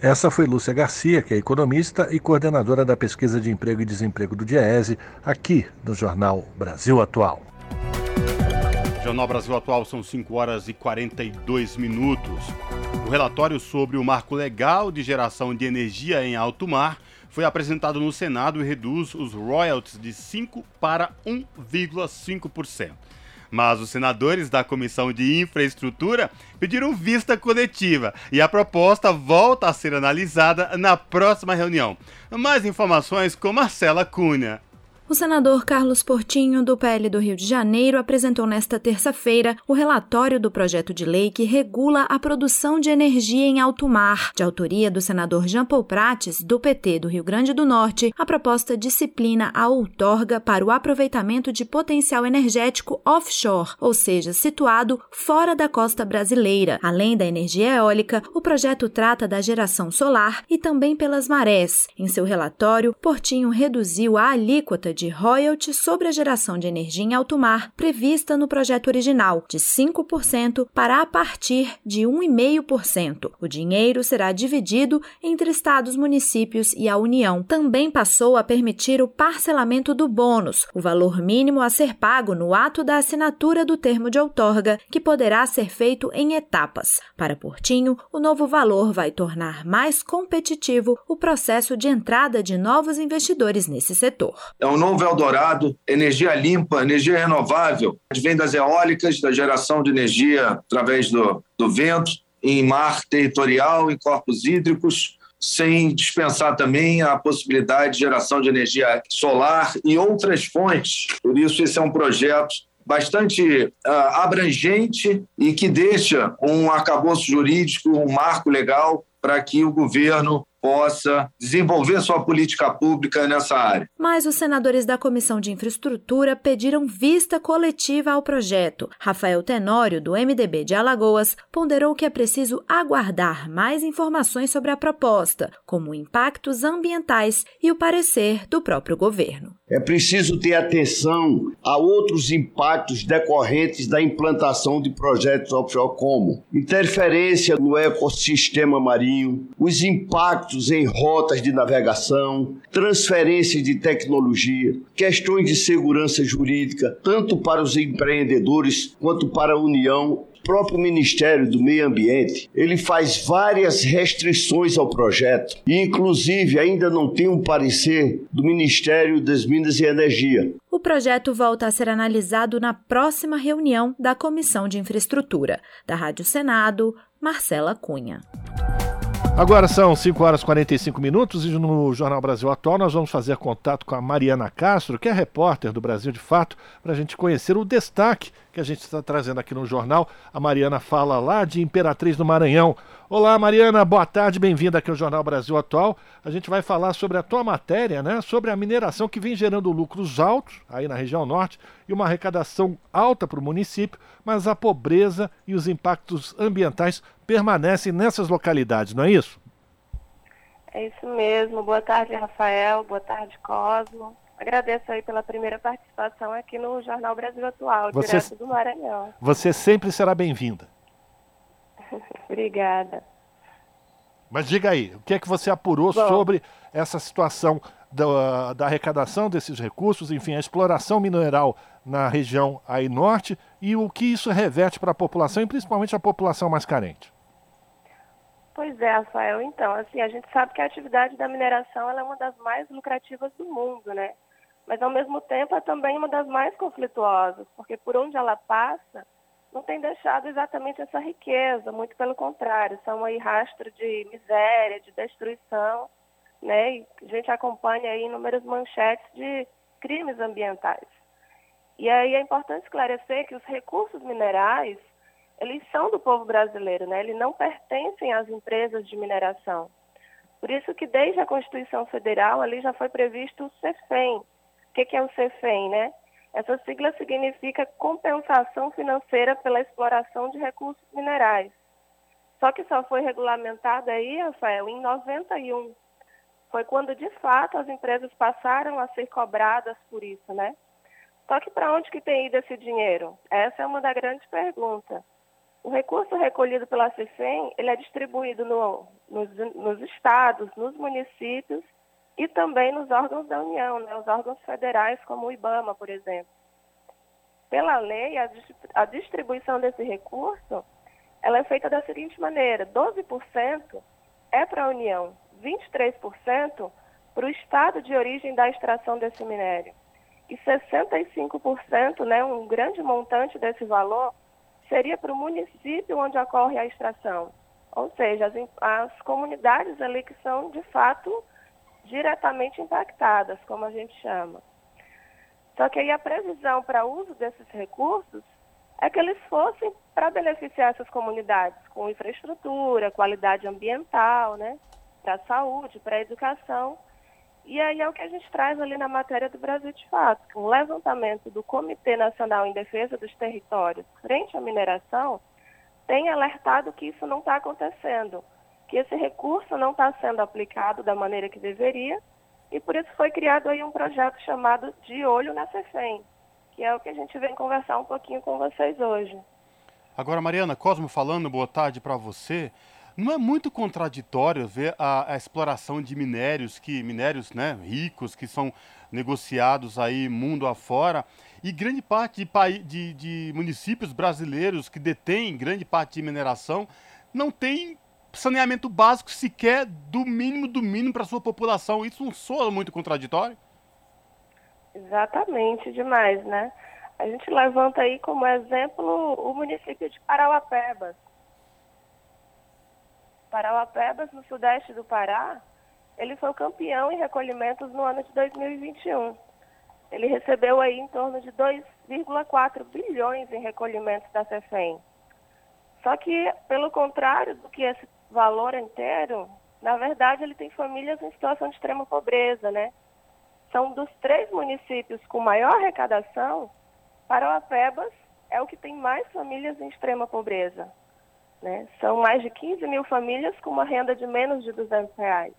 Essa foi Lúcia Garcia, que é economista e coordenadora da pesquisa de emprego e desemprego do DIESE, aqui no Jornal Brasil Atual. Jornal Brasil Atual são 5 horas e 42 minutos. Relatório sobre o marco legal de geração de energia em alto mar foi apresentado no Senado e reduz os royalties de 5 para 1,5%. Mas os senadores da Comissão de Infraestrutura pediram vista coletiva e a proposta volta a ser analisada na próxima reunião. Mais informações com Marcela Cunha. O senador Carlos Portinho, do PL do Rio de Janeiro, apresentou nesta terça-feira o relatório do projeto de lei que regula a produção de energia em alto mar. De autoria do senador Jean Paul Prates, do PT do Rio Grande do Norte, a proposta disciplina a outorga para o aproveitamento de potencial energético offshore, ou seja, situado fora da costa brasileira. Além da energia eólica, o projeto trata da geração solar e também pelas marés. Em seu relatório, Portinho reduziu a alíquota de de royalty sobre a geração de energia em alto mar prevista no projeto original, de 5% para a partir de 1,5%. O dinheiro será dividido entre estados, municípios e a União. Também passou a permitir o parcelamento do bônus, o valor mínimo a ser pago no ato da assinatura do termo de outorga, que poderá ser feito em etapas. Para Portinho, o novo valor vai tornar mais competitivo o processo de entrada de novos investidores nesse setor. É um novo novo Eldorado, energia limpa, energia renovável, vem das eólicas, da geração de energia através do, do vento, em mar territorial, em corpos hídricos, sem dispensar também a possibilidade de geração de energia solar e outras fontes. Por isso, esse é um projeto bastante uh, abrangente e que deixa um arcabouço jurídico, um marco legal para que o governo possa desenvolver sua política pública nessa área. Mas os senadores da Comissão de Infraestrutura pediram vista coletiva ao projeto. Rafael Tenório, do MDB de Alagoas, ponderou que é preciso aguardar mais informações sobre a proposta, como impactos ambientais e o parecer do próprio governo. É preciso ter atenção a outros impactos decorrentes da implantação de projetos offshore, como interferência no ecossistema marinho, os impactos impactos em rotas de navegação, transferência de tecnologia, questões de segurança jurídica, tanto para os empreendedores quanto para a União próprio Ministério do Meio Ambiente, ele faz várias restrições ao projeto e inclusive ainda não tem um parecer do Ministério das Minas e Energia. O projeto volta a ser analisado na próxima reunião da Comissão de Infraestrutura. Da Rádio Senado, Marcela Cunha. Agora são 5 horas e 45 minutos e no Jornal Brasil Atual nós vamos fazer contato com a Mariana Castro, que é repórter do Brasil de Fato, para a gente conhecer o destaque que a gente está trazendo aqui no jornal. A Mariana fala lá de Imperatriz do Maranhão. Olá, Mariana, boa tarde, bem-vinda aqui ao Jornal Brasil Atual. A gente vai falar sobre a tua matéria, né? Sobre a mineração que vem gerando lucros altos aí na região norte e uma arrecadação alta para o município, mas a pobreza e os impactos ambientais permanecem nessas localidades, não é isso? É isso mesmo. Boa tarde, Rafael. Boa tarde, Cosmo. Agradeço aí pela primeira participação aqui no Jornal Brasil Atual, você, direto do Maranhão. Você sempre será bem-vinda. Obrigada. Mas diga aí, o que é que você apurou Bom, sobre essa situação da, da, arrecadação desses recursos, enfim, a exploração mineral na região aí norte e o que isso reverte para a população e principalmente a população mais carente? Pois é, Rafael. Então, assim, a gente sabe que a atividade da mineração é uma das mais lucrativas do mundo, né? Mas, ao mesmo tempo, é também uma das mais conflituosas, porque por onde ela passa, não tem deixado exatamente essa riqueza, muito pelo contrário, são aí rastros de miséria, de destruição, né? E a gente acompanha aí inúmeras manchetes de crimes ambientais. E aí é importante esclarecer que os recursos minerais eles são do povo brasileiro, né? Eles não pertencem às empresas de mineração. Por isso que desde a Constituição Federal ali já foi previsto o CEFEM. O que, é o CEFEM, né? Essa sigla significa compensação financeira pela exploração de recursos minerais. Só que só foi regulamentado aí, Rafael, em 91. Foi quando de fato as empresas passaram a ser cobradas por isso, né? Só que para onde que tem ido esse dinheiro? Essa é uma das grandes perguntas. O recurso recolhido pela CIFEM, ele é distribuído no, nos, nos, estados, nos municípios e também nos órgãos da União, né, os órgãos federais, como o IBAMA, por exemplo. Pela lei, a, a distribuição desse recurso, ela é feita da seguinte maneira, 12% é para a União, 23% para o estado de origem da extração desse minério. E 65%, né, um grande montante desse valor, seria para o município onde ocorre a extração. Ou seja, as, as comunidades ali que são, de fato, diretamente impactadas, como a gente chama. Só que aí a previsão para uso desses recursos é que eles fossem para beneficiar essas comunidades com infraestrutura, qualidade ambiental, né, para a saúde, para a educação e aí é o que a gente traz ali na matéria do Brasil de Fato, que um levantamento do Comitê Nacional em Defesa dos Territórios frente à mineração tem alertado que isso não está acontecendo, que esse recurso não está sendo aplicado da maneira que deveria, e por isso foi criado aí um projeto chamado De Olho na CEFEM, que é o que a gente vem conversar um pouquinho com vocês hoje. Agora, Mariana, Cosmo falando, boa tarde para você. Não é muito contraditório ver a, a, exploração de minérios, que minérios né, ricos, que são negociados aí mundo afora, e grande parte de, de, de municípios brasileiros que detêm grande parte de mineração não tem saneamento básico sequer do mínimo do mínimo para sua população. Isso não soa muito contraditório? Exatamente, demais, né? A gente levanta aí como exemplo o município de Parauapebas. Parauapebas, no sudeste do Pará, ele foi o campeão em recolhimentos no ano de 2021. Ele recebeu aí em torno de 2,4 bilhões em recolhimentos da CEFEM. Só que, pelo contrário do que esse valor inteiro, na verdade ele tem famílias em situação de extrema pobreza, né? São dos três municípios com maior arrecadação, Parauapebas é o que tem mais famílias em extrema pobreza. Né? São mais de 15 mil famílias com uma renda de menos de 200 reais.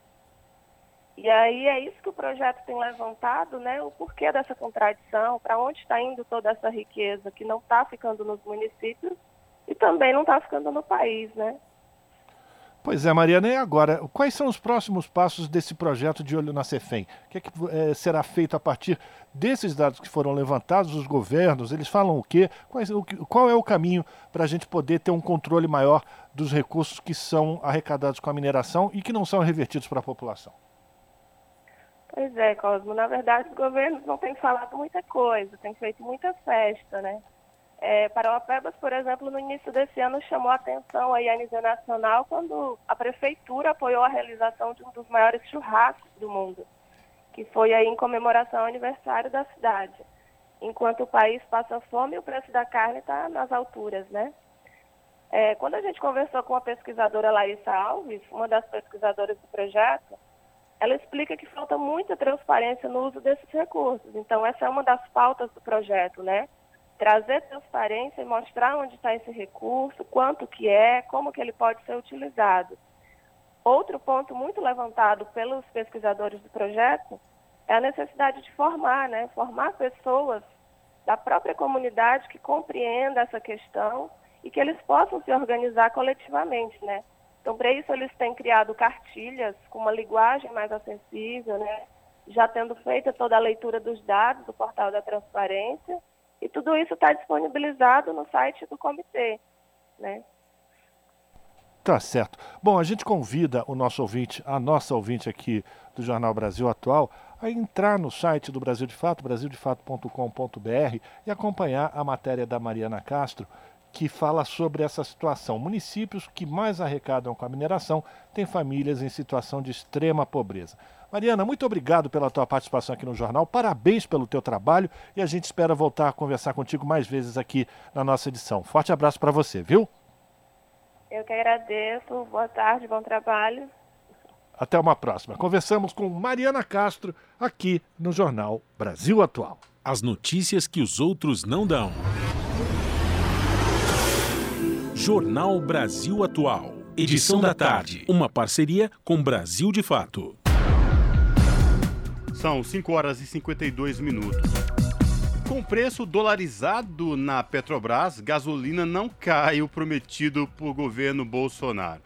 E aí é isso que o projeto tem levantado, né? O porquê dessa contradição, para onde está indo toda essa riqueza que não está ficando nos municípios e também não está ficando no país, né? Pois é, Mariana, e agora? Quais são os próximos passos desse projeto de olho na Cefem? O que, é que é, será feito a partir desses dados que foram levantados, os governos, eles falam o quê? Quais, o, qual é o caminho para a gente poder ter um controle maior dos recursos que são arrecadados com a mineração e que não são revertidos para a população? Pois é, Cosmo. Na verdade, os governos não têm falado muita coisa, têm feito muita festa, né? É, Parauapebas, por exemplo, no início desse ano chamou a atenção aí a nível nacional quando a prefeitura apoiou a realização de um dos maiores churrascos do mundo, que foi aí em comemoração ao aniversário da cidade. Enquanto o país passa fome, o preço da carne está nas alturas, né? É, quando a gente conversou com a pesquisadora Larissa Alves, uma das pesquisadoras do projeto, ela explica que falta muita transparência no uso desses recursos. Então, essa é uma das pautas do projeto, né? Trazer transparência e mostrar onde está esse recurso, quanto que é, como que ele pode ser utilizado. Outro ponto muito levantado pelos pesquisadores do projeto é a necessidade de formar, né? Formar pessoas da própria comunidade que compreenda essa questão e que eles possam se organizar coletivamente, né? Então, para isso, eles têm criado cartilhas com uma linguagem mais acessível, né? Já tendo feito toda a leitura dos dados do portal da transparência e tudo isso está disponibilizado no site do comitê, né? Tá certo. Bom, a gente convida o nosso ouvinte, a nossa ouvinte aqui do Jornal Brasil Atual, a entrar no site do Brasil de Fato, brasildefato.com.br e acompanhar a matéria da Mariana Castro, que fala sobre essa situação. Municípios que mais arrecadam com a mineração têm famílias em situação de extrema pobreza. Mariana, muito obrigado pela tua participação aqui no jornal. Parabéns pelo teu trabalho e a gente espera voltar a conversar contigo mais vezes aqui na nossa edição. Forte abraço para você, viu? Eu que agradeço. Boa tarde, bom trabalho. Até uma próxima. Conversamos com Mariana Castro aqui no Jornal Brasil Atual. As notícias que os outros não dão. Jornal Brasil Atual. Edição da tarde. Uma parceria com Brasil de Fato. São 5 horas e 52 minutos. Com preço dolarizado na Petrobras, gasolina não cai o prometido por governo Bolsonaro.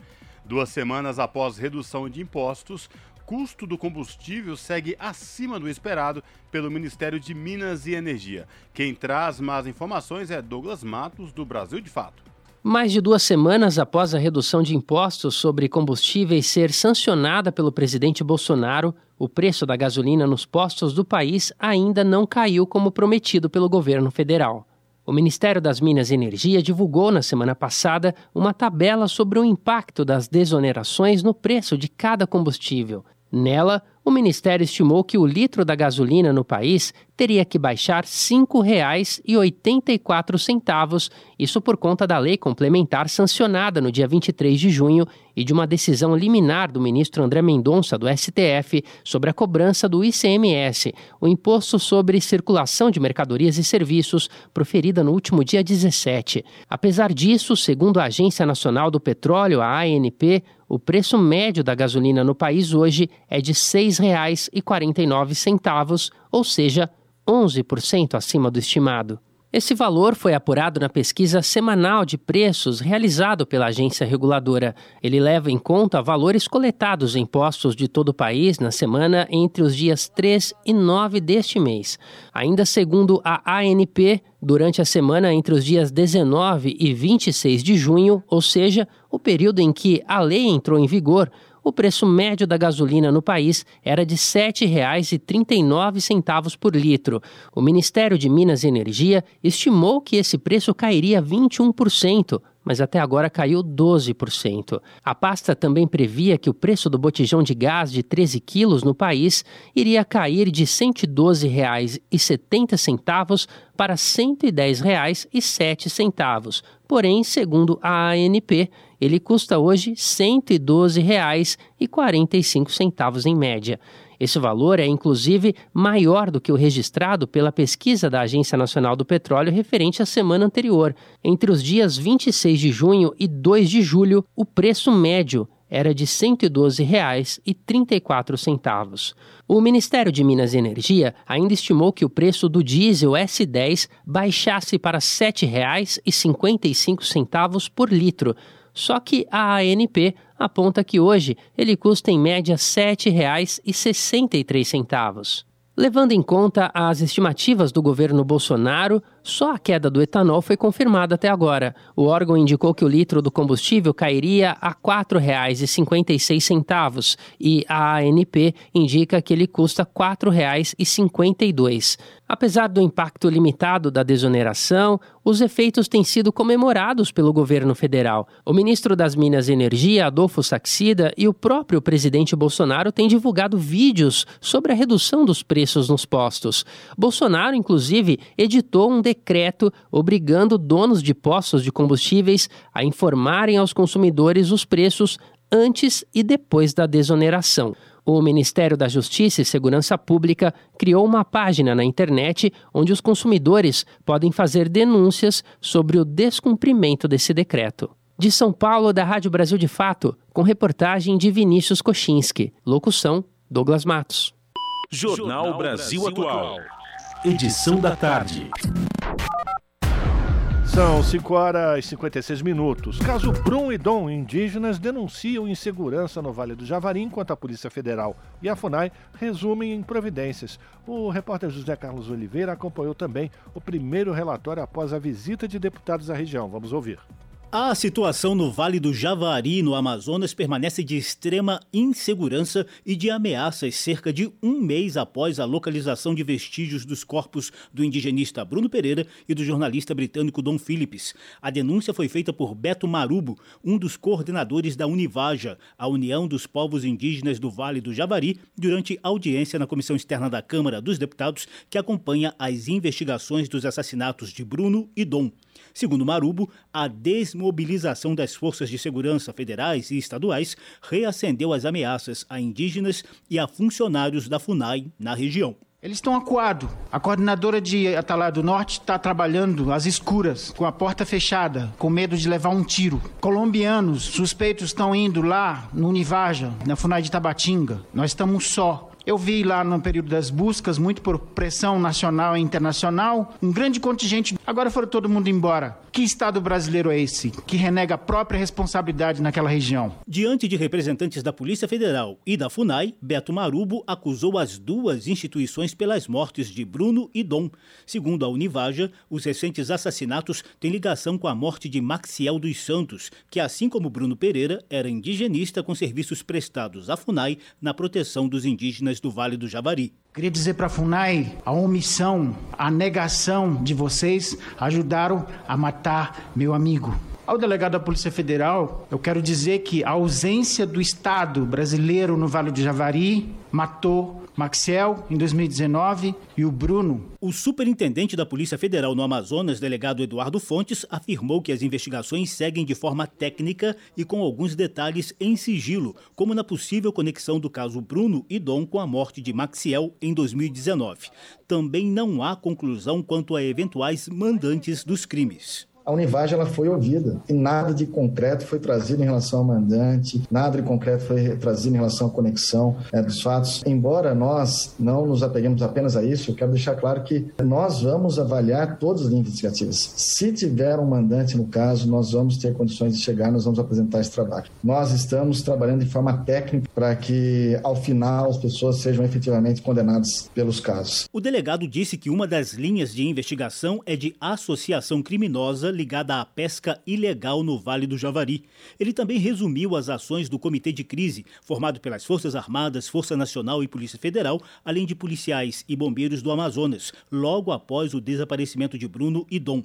Duas semanas após redução de impostos, custo do combustível segue acima do esperado pelo Ministério de Minas e Energia. Quem traz mais informações é Douglas Matos, do Brasil de Fato. Mais de duas semanas após a redução de impostos sobre combustíveis ser sancionada pelo presidente Bolsonaro, o preço da gasolina nos postos do país ainda não caiu como prometido pelo governo federal. O Ministério das Minas e Energia divulgou na semana passada uma tabela sobre o impacto das desonerações no preço de cada combustível. Nela, o Ministério estimou que o litro da gasolina no país teria que baixar R$ 5,84, isso por conta da lei complementar sancionada no dia 23 de junho e de uma decisão liminar do ministro André Mendonça, do STF, sobre a cobrança do ICMS, o Imposto sobre Circulação de Mercadorias e Serviços, proferida no último dia 17. Apesar disso, segundo a Agência Nacional do Petróleo, a ANP, o preço médio da gasolina no país hoje é de R$ 6,49, ou seja, 11% acima do estimado. Esse valor foi apurado na pesquisa semanal de preços realizado pela agência reguladora. Ele leva em conta valores coletados em postos de todo o país na semana entre os dias 3 e 9 deste mês. Ainda segundo a ANP, durante a semana entre os dias 19 e 26 de junho, ou seja, o período em que a lei entrou em vigor, o preço médio da gasolina no país era de R$ 7,39 por litro. O Ministério de Minas e Energia estimou que esse preço cairia 21%, mas até agora caiu 12%. A pasta também previa que o preço do botijão de gás de 13 quilos no país iria cair de R$ 112,70 para R$ 110,07. Porém, segundo a ANP, ele custa hoje R$ 112,45 em média. Esse valor é, inclusive, maior do que o registrado pela pesquisa da Agência Nacional do Petróleo referente à semana anterior. Entre os dias 26 de junho e 2 de julho, o preço médio era de R$ 112,34. O Ministério de Minas e Energia ainda estimou que o preço do diesel S10 baixasse para R$ 7,55 por litro, só que a ANP aponta que hoje ele custa em média R$ 7,63. Levando em conta as estimativas do governo Bolsonaro, só a queda do etanol foi confirmada até agora. O órgão indicou que o litro do combustível cairia a R$ 4,56 e a ANP indica que ele custa R$ 4,52. Apesar do impacto limitado da desoneração, os efeitos têm sido comemorados pelo governo federal. O ministro das Minas e Energia, Adolfo Saxida, e o próprio presidente Bolsonaro têm divulgado vídeos sobre a redução dos preços nos postos. Bolsonaro, inclusive, editou um decreto obrigando donos de postos de combustíveis a informarem aos consumidores os preços antes e depois da desoneração o Ministério da Justiça e Segurança Pública criou uma página na internet onde os consumidores podem fazer denúncias sobre o descumprimento desse decreto. De São Paulo, da Rádio Brasil de Fato, com reportagem de Vinícius Kochinski. Locução: Douglas Matos. Jornal Brasil Atual. Edição da tarde. São 5 horas e 56 minutos. Caso Brum e Dom, indígenas denunciam insegurança no Vale do Javari, enquanto a Polícia Federal e a FUNAI resumem em providências. O repórter José Carlos Oliveira acompanhou também o primeiro relatório após a visita de deputados à região. Vamos ouvir. A situação no Vale do Javari, no Amazonas, permanece de extrema insegurança e de ameaças cerca de um mês após a localização de vestígios dos corpos do indigenista Bruno Pereira e do jornalista britânico Dom Phillips. A denúncia foi feita por Beto Marubo, um dos coordenadores da Univaja, a União dos Povos Indígenas do Vale do Javari, durante audiência na Comissão Externa da Câmara dos Deputados, que acompanha as investigações dos assassinatos de Bruno e Dom. Segundo Marubo, a desmobilização das forças de segurança federais e estaduais reacendeu as ameaças a indígenas e a funcionários da FUNAI na região. Eles estão acuados. A coordenadora de Atalaia do Norte está trabalhando às escuras, com a porta fechada, com medo de levar um tiro. Colombianos suspeitos estão indo lá no Univaja, na FUNAI de Tabatinga. Nós estamos só. Eu vi lá no período das buscas, muito por pressão nacional e internacional, um grande contingente. Agora foram todo mundo embora. Que Estado brasileiro é esse que renega a própria responsabilidade naquela região? Diante de representantes da Polícia Federal e da FUNAI, Beto Marubo acusou as duas instituições pelas mortes de Bruno e Dom. Segundo a Univaja, os recentes assassinatos têm ligação com a morte de Maxiel dos Santos, que, assim como Bruno Pereira, era indigenista com serviços prestados à FUNAI na proteção dos indígenas do Vale do Javari. Queria dizer para a FUNAI, a omissão, a negação de vocês ajudaram a matar meu amigo. Ao delegado da Polícia Federal, eu quero dizer que a ausência do Estado brasileiro no Vale do Javari matou Maxiel em 2019 e o Bruno. O superintendente da Polícia Federal no Amazonas, delegado Eduardo Fontes, afirmou que as investigações seguem de forma técnica e com alguns detalhes em sigilo, como na possível conexão do caso Bruno e Dom com a morte de Maxiel em 2019. Também não há conclusão quanto a eventuais mandantes dos crimes a Univage ela foi ouvida e nada de concreto foi trazido em relação ao mandante, nada de concreto foi trazido em relação à conexão é, dos fatos. Embora nós não nos apeguemos apenas a isso, eu quero deixar claro que nós vamos avaliar todas as linhas investigativas. Se tiver um mandante no caso, nós vamos ter condições de chegar, nós vamos apresentar esse trabalho. Nós estamos trabalhando de forma técnica para que, ao final, as pessoas sejam efetivamente condenadas pelos casos. O delegado disse que uma das linhas de investigação é de associação criminosa ligada à pesca ilegal no Vale do Javari. Ele também resumiu as ações do Comitê de Crise, formado pelas Forças Armadas, Força Nacional e Polícia Federal, além de policiais e bombeiros do Amazonas, logo após o desaparecimento de Bruno e Dom.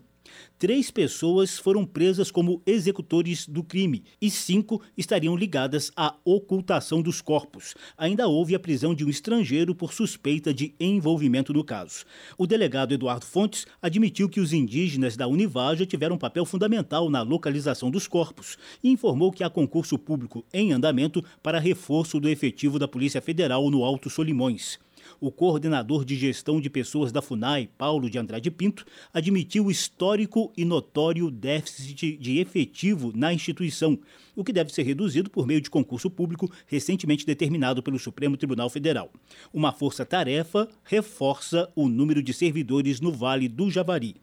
Três pessoas foram presas como executores do crime e cinco estariam ligadas à ocultação dos corpos. Ainda houve a prisão de um estrangeiro por suspeita de envolvimento no caso. O delegado Eduardo Fontes admitiu que os indígenas da Univaja tiveram um papel fundamental na localização dos corpos e informou que há concurso público em andamento para reforço do efetivo da Polícia Federal no Alto Solimões o coordenador de gestão de pessoas da FUNAI, Paulo de Andrade Pinto, admitiu histórico e notório déficit de efetivo na instituição, o que deve ser reduzido por meio de concurso público recentemente determinado pelo Supremo Tribunal Federal. Uma força-tarefa reforça o número de servidores no Vale do Javari.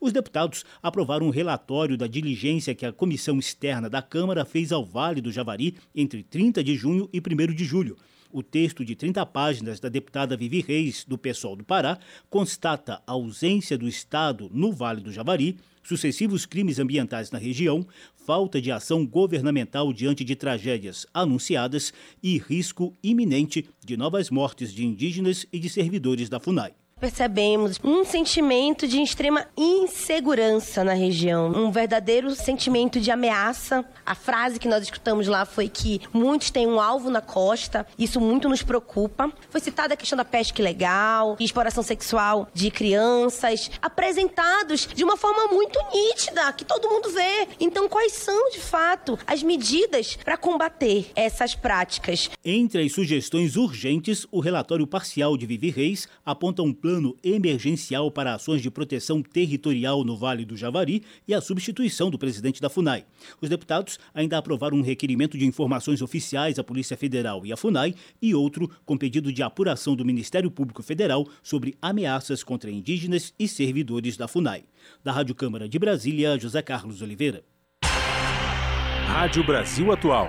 Os deputados aprovaram um relatório da diligência que a comissão externa da Câmara fez ao Vale do Javari entre 30 de junho e 1 de julho. O texto de 30 páginas da deputada Vivi Reis, do PSOL do Pará, constata a ausência do Estado no Vale do Javari, sucessivos crimes ambientais na região, falta de ação governamental diante de tragédias anunciadas e risco iminente de novas mortes de indígenas e de servidores da FUNAI percebemos um sentimento de extrema insegurança na região, um verdadeiro sentimento de ameaça. A frase que nós escutamos lá foi que muitos têm um alvo na costa, isso muito nos preocupa. Foi citada a questão da pesca ilegal, exploração sexual de crianças, apresentados de uma forma muito nítida, que todo mundo vê. Então, quais são, de fato, as medidas para combater essas práticas? Entre as sugestões urgentes, o relatório parcial de Vivi Reis aponta um plano emergencial para ações de proteção territorial no Vale do Javari e a substituição do presidente da FUNAI. Os deputados ainda aprovaram um requerimento de informações oficiais à Polícia Federal e à FUNAI e outro com pedido de apuração do Ministério Público Federal sobre ameaças contra indígenas e servidores da FUNAI. Da Rádio Câmara de Brasília, José Carlos Oliveira. Rádio Brasil Atual.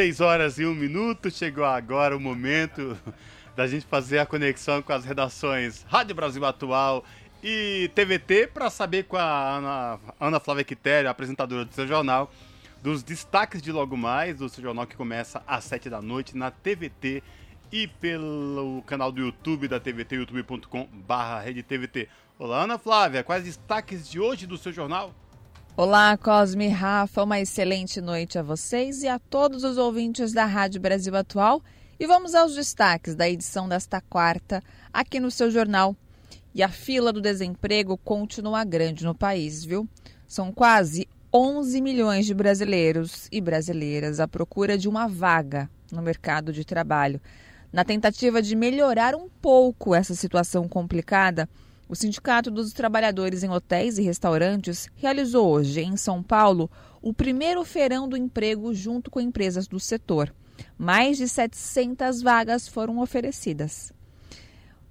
6 horas e 1 minuto, chegou agora o momento da gente fazer a conexão com as redações Rádio Brasil Atual e TVT para saber com a Ana, Ana Flávia Quitério, apresentadora do seu jornal, dos destaques de logo mais do seu jornal que começa às 7 da noite na TVT e pelo canal do YouTube da TVT, youtube.com/barra Olá, Ana Flávia, quais destaques de hoje do seu jornal? Olá, Cosme e Rafa, uma excelente noite a vocês e a todos os ouvintes da Rádio Brasil Atual. E vamos aos destaques da edição desta quarta, aqui no seu jornal. E a fila do desemprego continua grande no país, viu? São quase 11 milhões de brasileiros e brasileiras à procura de uma vaga no mercado de trabalho. Na tentativa de melhorar um pouco essa situação complicada, o Sindicato dos Trabalhadores em Hotéis e Restaurantes realizou hoje, em São Paulo, o primeiro feirão do emprego junto com empresas do setor. Mais de 700 vagas foram oferecidas.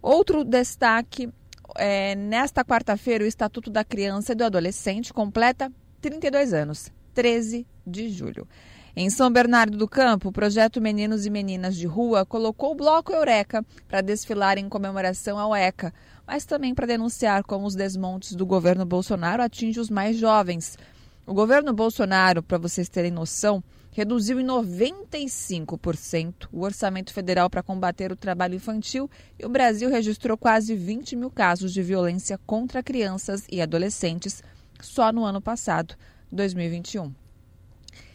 Outro destaque é, nesta quarta-feira, o Estatuto da Criança e do Adolescente completa 32 anos, 13 de julho. Em São Bernardo do Campo, o projeto Meninos e Meninas de Rua colocou o Bloco Eureka para desfilar em comemoração ao ECA, mas também para denunciar como os desmontes do governo Bolsonaro atingem os mais jovens. O governo Bolsonaro, para vocês terem noção, reduziu em 95% o orçamento federal para combater o trabalho infantil e o Brasil registrou quase 20 mil casos de violência contra crianças e adolescentes só no ano passado, 2021.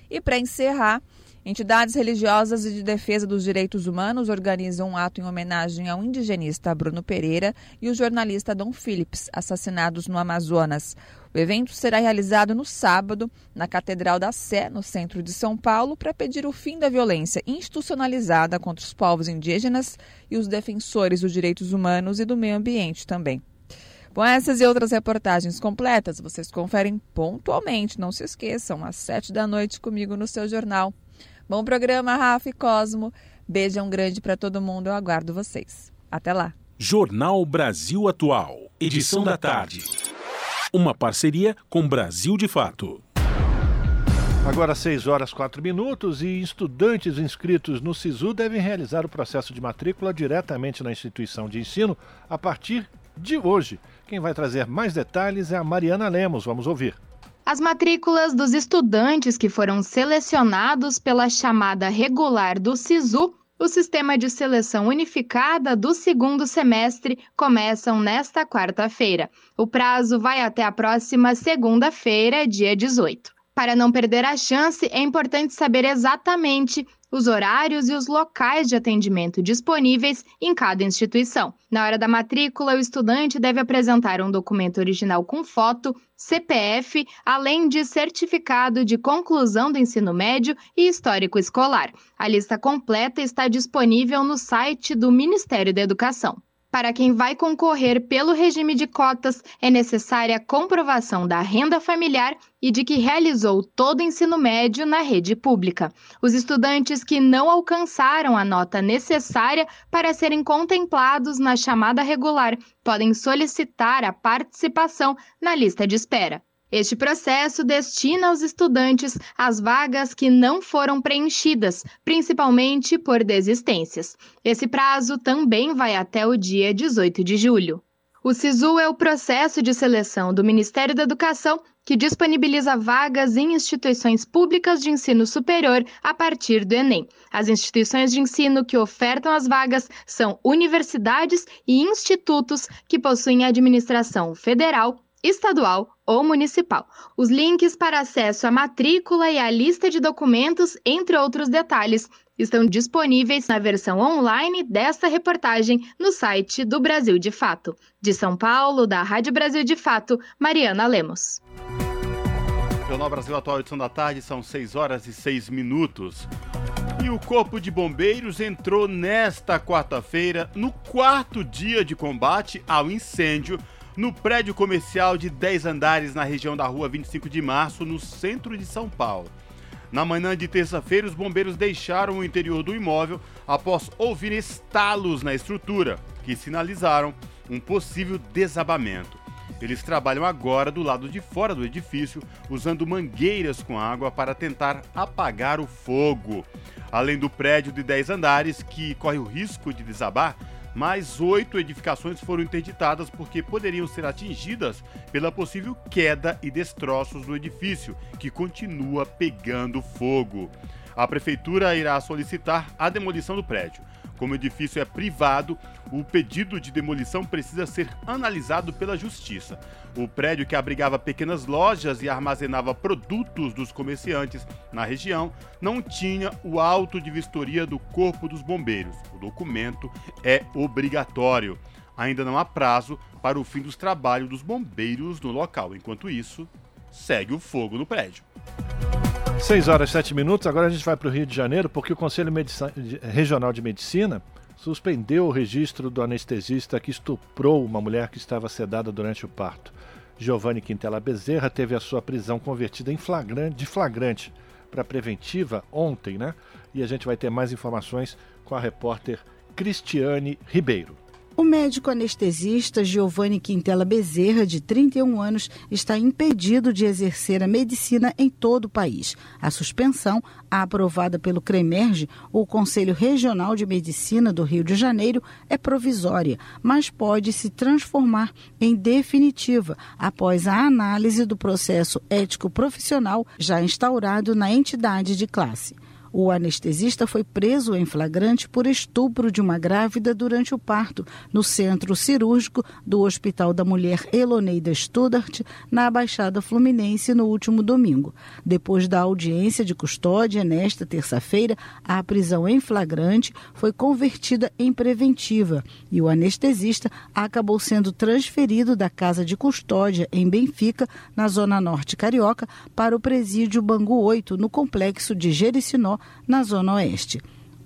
E para encerrar, Entidades religiosas e de defesa dos direitos humanos organizam um ato em homenagem ao indigenista Bruno Pereira e o jornalista Dom Phillips, assassinados no Amazonas. O evento será realizado no sábado, na Catedral da Sé, no centro de São Paulo, para pedir o fim da violência institucionalizada contra os povos indígenas e os defensores dos direitos humanos e do meio ambiente também. Bom, essas e outras reportagens completas vocês conferem pontualmente, não se esqueçam, às sete da noite comigo no seu jornal. Bom programa, Rafa e Cosmo. Beijão grande para todo mundo, eu aguardo vocês. Até lá. Jornal Brasil Atual, edição da tarde. Uma parceria com Brasil de Fato. Agora 6 horas 4 minutos e estudantes inscritos no SISU devem realizar o processo de matrícula diretamente na instituição de ensino a partir de hoje. Quem vai trazer mais detalhes é a Mariana Lemos. Vamos ouvir. As matrículas dos estudantes que foram selecionados pela chamada regular do SISU, o Sistema de Seleção Unificada do segundo semestre, começam nesta quarta-feira. O prazo vai até a próxima segunda-feira, dia 18. Para não perder a chance, é importante saber exatamente os horários e os locais de atendimento disponíveis em cada instituição. Na hora da matrícula, o estudante deve apresentar um documento original com foto, CPF, além de certificado de conclusão do ensino médio e histórico escolar. A lista completa está disponível no site do Ministério da Educação. Para quem vai concorrer pelo regime de cotas, é necessária a comprovação da renda familiar e de que realizou todo o ensino médio na rede pública. Os estudantes que não alcançaram a nota necessária para serem contemplados na chamada regular podem solicitar a participação na lista de espera. Este processo destina aos estudantes as vagas que não foram preenchidas, principalmente por desistências. Esse prazo também vai até o dia 18 de julho. O SISU é o processo de seleção do Ministério da Educação que disponibiliza vagas em instituições públicas de ensino superior a partir do Enem. As instituições de ensino que ofertam as vagas são universidades e institutos que possuem administração federal, estadual ou municipal. Os links para acesso à matrícula e à lista de documentos, entre outros detalhes, estão disponíveis na versão online desta reportagem no site do Brasil de Fato. De São Paulo, da Rádio Brasil de Fato, Mariana Lemos. Jornal Brasil Atual, edição da tarde, são 6 horas e 6 minutos. E o Corpo de Bombeiros entrou nesta quarta-feira no quarto dia de combate ao incêndio no prédio comercial de 10 andares na região da rua 25 de março, no centro de São Paulo. Na manhã de terça-feira, os bombeiros deixaram o interior do imóvel após ouvir estalos na estrutura, que sinalizaram um possível desabamento. Eles trabalham agora do lado de fora do edifício, usando mangueiras com água para tentar apagar o fogo. Além do prédio de 10 andares, que corre o risco de desabar, mais oito edificações foram interditadas porque poderiam ser atingidas pela possível queda e destroços do edifício, que continua pegando fogo. A prefeitura irá solicitar a demolição do prédio. Como o edifício é privado, o pedido de demolição precisa ser analisado pela Justiça. O prédio que abrigava pequenas lojas e armazenava produtos dos comerciantes na região não tinha o auto de vistoria do Corpo dos Bombeiros. O documento é obrigatório. Ainda não há prazo para o fim dos trabalhos dos bombeiros no local. Enquanto isso, segue o fogo no prédio. 6 horas e 7 minutos, agora a gente vai para o Rio de Janeiro, porque o Conselho Medici Regional de Medicina suspendeu o registro do anestesista que estuprou uma mulher que estava sedada durante o parto. Giovanni Quintela Bezerra teve a sua prisão convertida em flagrante, de flagrante para preventiva ontem, né? E a gente vai ter mais informações com a repórter Cristiane Ribeiro. O médico anestesista Giovanni Quintela Bezerra, de 31 anos, está impedido de exercer a medicina em todo o país. A suspensão, aprovada pelo CREMERGE, o Conselho Regional de Medicina do Rio de Janeiro, é provisória, mas pode se transformar em definitiva após a análise do processo ético profissional já instaurado na entidade de classe. O anestesista foi preso em flagrante por estupro de uma grávida durante o parto no centro cirúrgico do Hospital da Mulher Eloneida Studart, na Baixada Fluminense, no último domingo. Depois da audiência de custódia nesta terça-feira, a prisão em flagrante foi convertida em preventiva e o anestesista acabou sendo transferido da casa de custódia em Benfica, na zona norte carioca, para o presídio Bangu 8, no complexo de Jericinó, na zona oeste.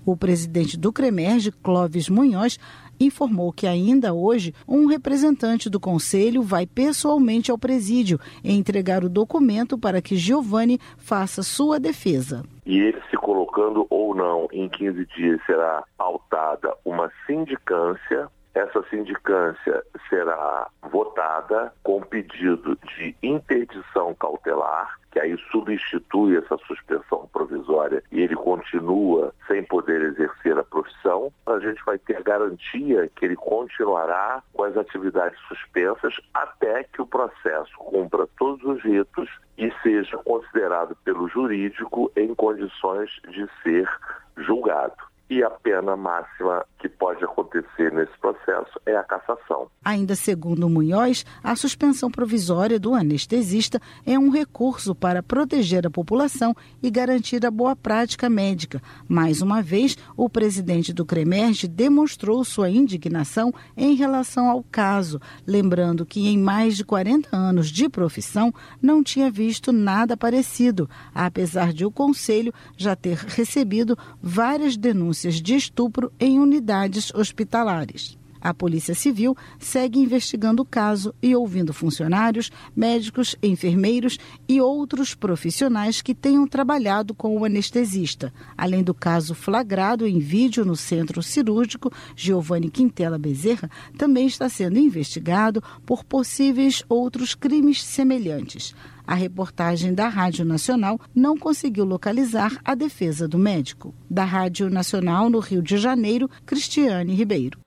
O presidente do CREMERGE, Clóvis Munhoz, informou que ainda hoje um representante do conselho vai pessoalmente ao presídio entregar o documento para que Giovanni faça sua defesa. E ele se colocando ou não em 15 dias será pautada uma sindicância essa sindicância será votada com pedido de interdição cautelar, que aí substitui essa suspensão provisória e ele continua sem poder exercer a profissão. A gente vai ter garantia que ele continuará com as atividades suspensas até que o processo cumpra todos os ritos e seja considerado pelo jurídico em condições de ser julgado e a pena máxima que pode acontecer nesse processo é a cassação. Ainda segundo Munhoz, a suspensão provisória do anestesista é um recurso para proteger a população e garantir a boa prática médica. Mais uma vez, o presidente do CREMERGE demonstrou sua indignação em relação ao caso, lembrando que em mais de 40 anos de profissão não tinha visto nada parecido, apesar de o conselho já ter recebido várias denúncias denúncias de estupro em unidades hospitalares. A Polícia Civil segue investigando o caso e ouvindo funcionários, médicos, enfermeiros e outros profissionais que tenham trabalhado com o anestesista. Além do caso flagrado em vídeo no centro cirúrgico, Giovanni Quintela Bezerra também está sendo investigado por possíveis outros crimes semelhantes. A reportagem da Rádio Nacional não conseguiu localizar a defesa do médico. Da Rádio Nacional no Rio de Janeiro, Cristiane Ribeiro.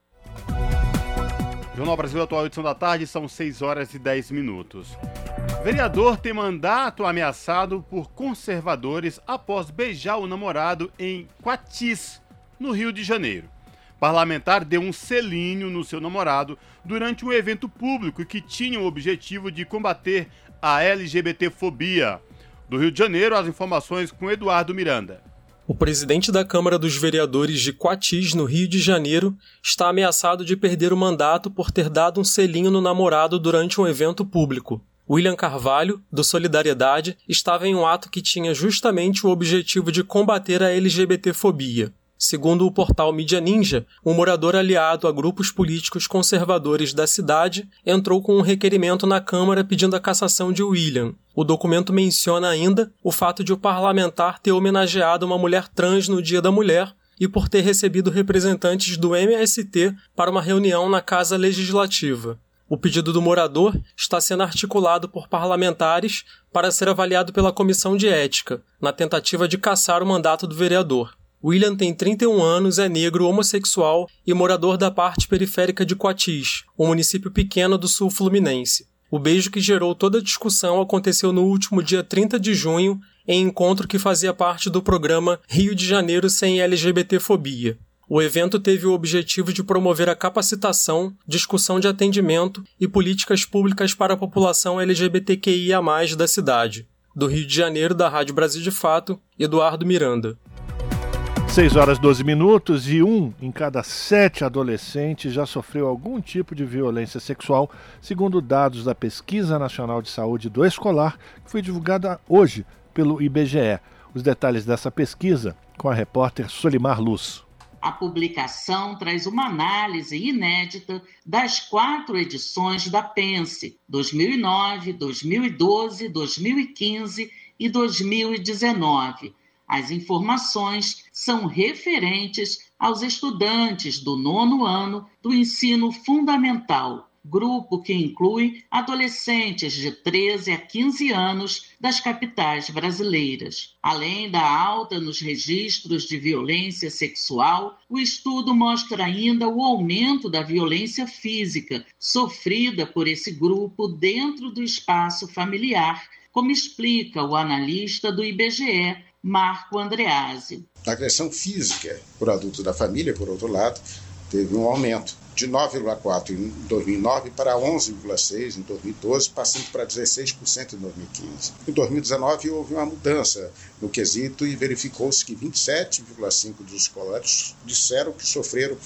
Jornal Brasil Atual, edição da tarde, são 6 horas e 10 minutos. Vereador tem mandato ameaçado por conservadores após beijar o namorado em Quatis, no Rio de Janeiro. Parlamentar deu um selinho no seu namorado durante um evento público que tinha o objetivo de combater a LGBTfobia. Do Rio de Janeiro, as informações com Eduardo Miranda. O presidente da Câmara dos Vereadores de Quatis, no Rio de Janeiro, está ameaçado de perder o mandato por ter dado um selinho no namorado durante um evento público. William Carvalho, do Solidariedade, estava em um ato que tinha justamente o objetivo de combater a LGBTfobia. Segundo o portal Mídia Ninja, um morador aliado a grupos políticos conservadores da cidade entrou com um requerimento na Câmara pedindo a cassação de William. O documento menciona ainda o fato de o parlamentar ter homenageado uma mulher trans no Dia da Mulher e por ter recebido representantes do MST para uma reunião na Casa Legislativa. O pedido do morador está sendo articulado por parlamentares para ser avaliado pela Comissão de Ética, na tentativa de cassar o mandato do vereador. William tem 31 anos, é negro, homossexual e morador da parte periférica de Coatis, um município pequeno do sul fluminense. O beijo que gerou toda a discussão aconteceu no último dia 30 de junho, em encontro que fazia parte do programa Rio de Janeiro sem LGBTfobia. O evento teve o objetivo de promover a capacitação, discussão de atendimento e políticas públicas para a população LGBTQIA+ da cidade. Do Rio de Janeiro, da Rádio Brasil de Fato, Eduardo Miranda. 6 horas 12 minutos e um em cada sete adolescentes já sofreu algum tipo de violência sexual, segundo dados da Pesquisa Nacional de Saúde do Escolar, que foi divulgada hoje pelo IBGE. Os detalhes dessa pesquisa com a repórter Solimar Luz. A publicação traz uma análise inédita das quatro edições da PENSE 2009, 2012, 2015 e 2019 as informações são referentes aos estudantes do nono ano do ensino fundamental, grupo que inclui adolescentes de 13 a 15 anos das capitais brasileiras. Além da alta nos registros de violência sexual, o estudo mostra ainda o aumento da violência física sofrida por esse grupo dentro do espaço familiar, como explica o analista do IBGE, Marco Andreazzi. A agressão física por adultos da família, por outro lado, teve um aumento de 9,4% em 2009 para 11,6% em 2012, passando para 16% em 2015. Em 2019 houve uma mudança no quesito e verificou-se que 27,5% dos escolares disseram que sofreram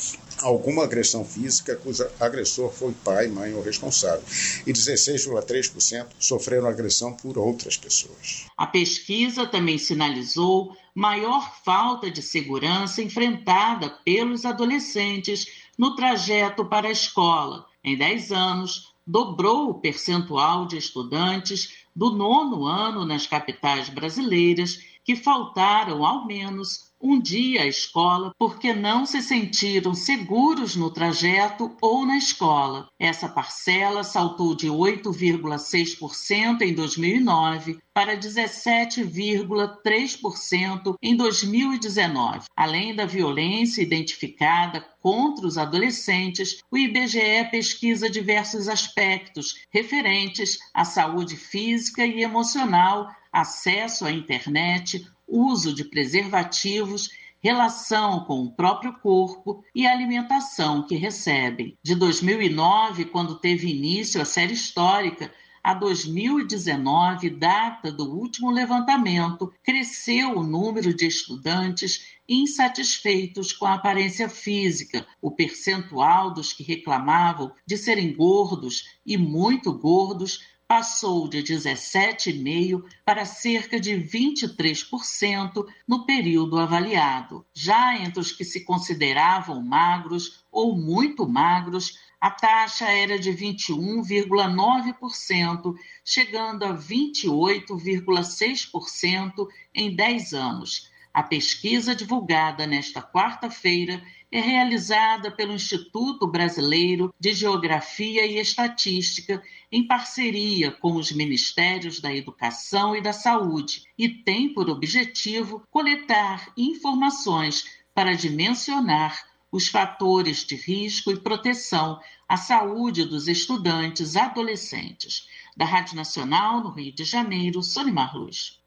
alguma agressão física cujo agressor foi pai, mãe ou responsável, e 16,3% sofreram agressão por outras pessoas. A pesquisa também sinalizou maior falta de segurança enfrentada pelos adolescentes no trajeto para a escola. Em 10 anos, dobrou o percentual de estudantes do nono ano nas capitais brasileiras que faltaram ao menos um dia à escola porque não se sentiram seguros no trajeto ou na escola. Essa parcela saltou de 8,6% em 2009 para 17,3% em 2019. Além da violência identificada contra os adolescentes, o IBGE pesquisa diversos aspectos referentes à saúde física e emocional, acesso à internet, uso de preservativos, relação com o próprio corpo e alimentação que recebem. De 2009, quando teve início a série histórica, a 2019, data do último levantamento, cresceu o número de estudantes insatisfeitos com a aparência física. O percentual dos que reclamavam de serem gordos e muito gordos passou de 17,5% para cerca de 23% no período avaliado. Já entre os que se consideravam magros ou muito magros, a taxa era de 21,9%, chegando a 28,6% em 10 anos. A pesquisa divulgada nesta quarta-feira é realizada pelo Instituto Brasileiro de Geografia e Estatística, em parceria com os Ministérios da Educação e da Saúde, e tem por objetivo coletar informações para dimensionar os fatores de risco e proteção à saúde dos estudantes adolescentes. Da Rádio Nacional, no Rio de Janeiro, Sonimar Luz.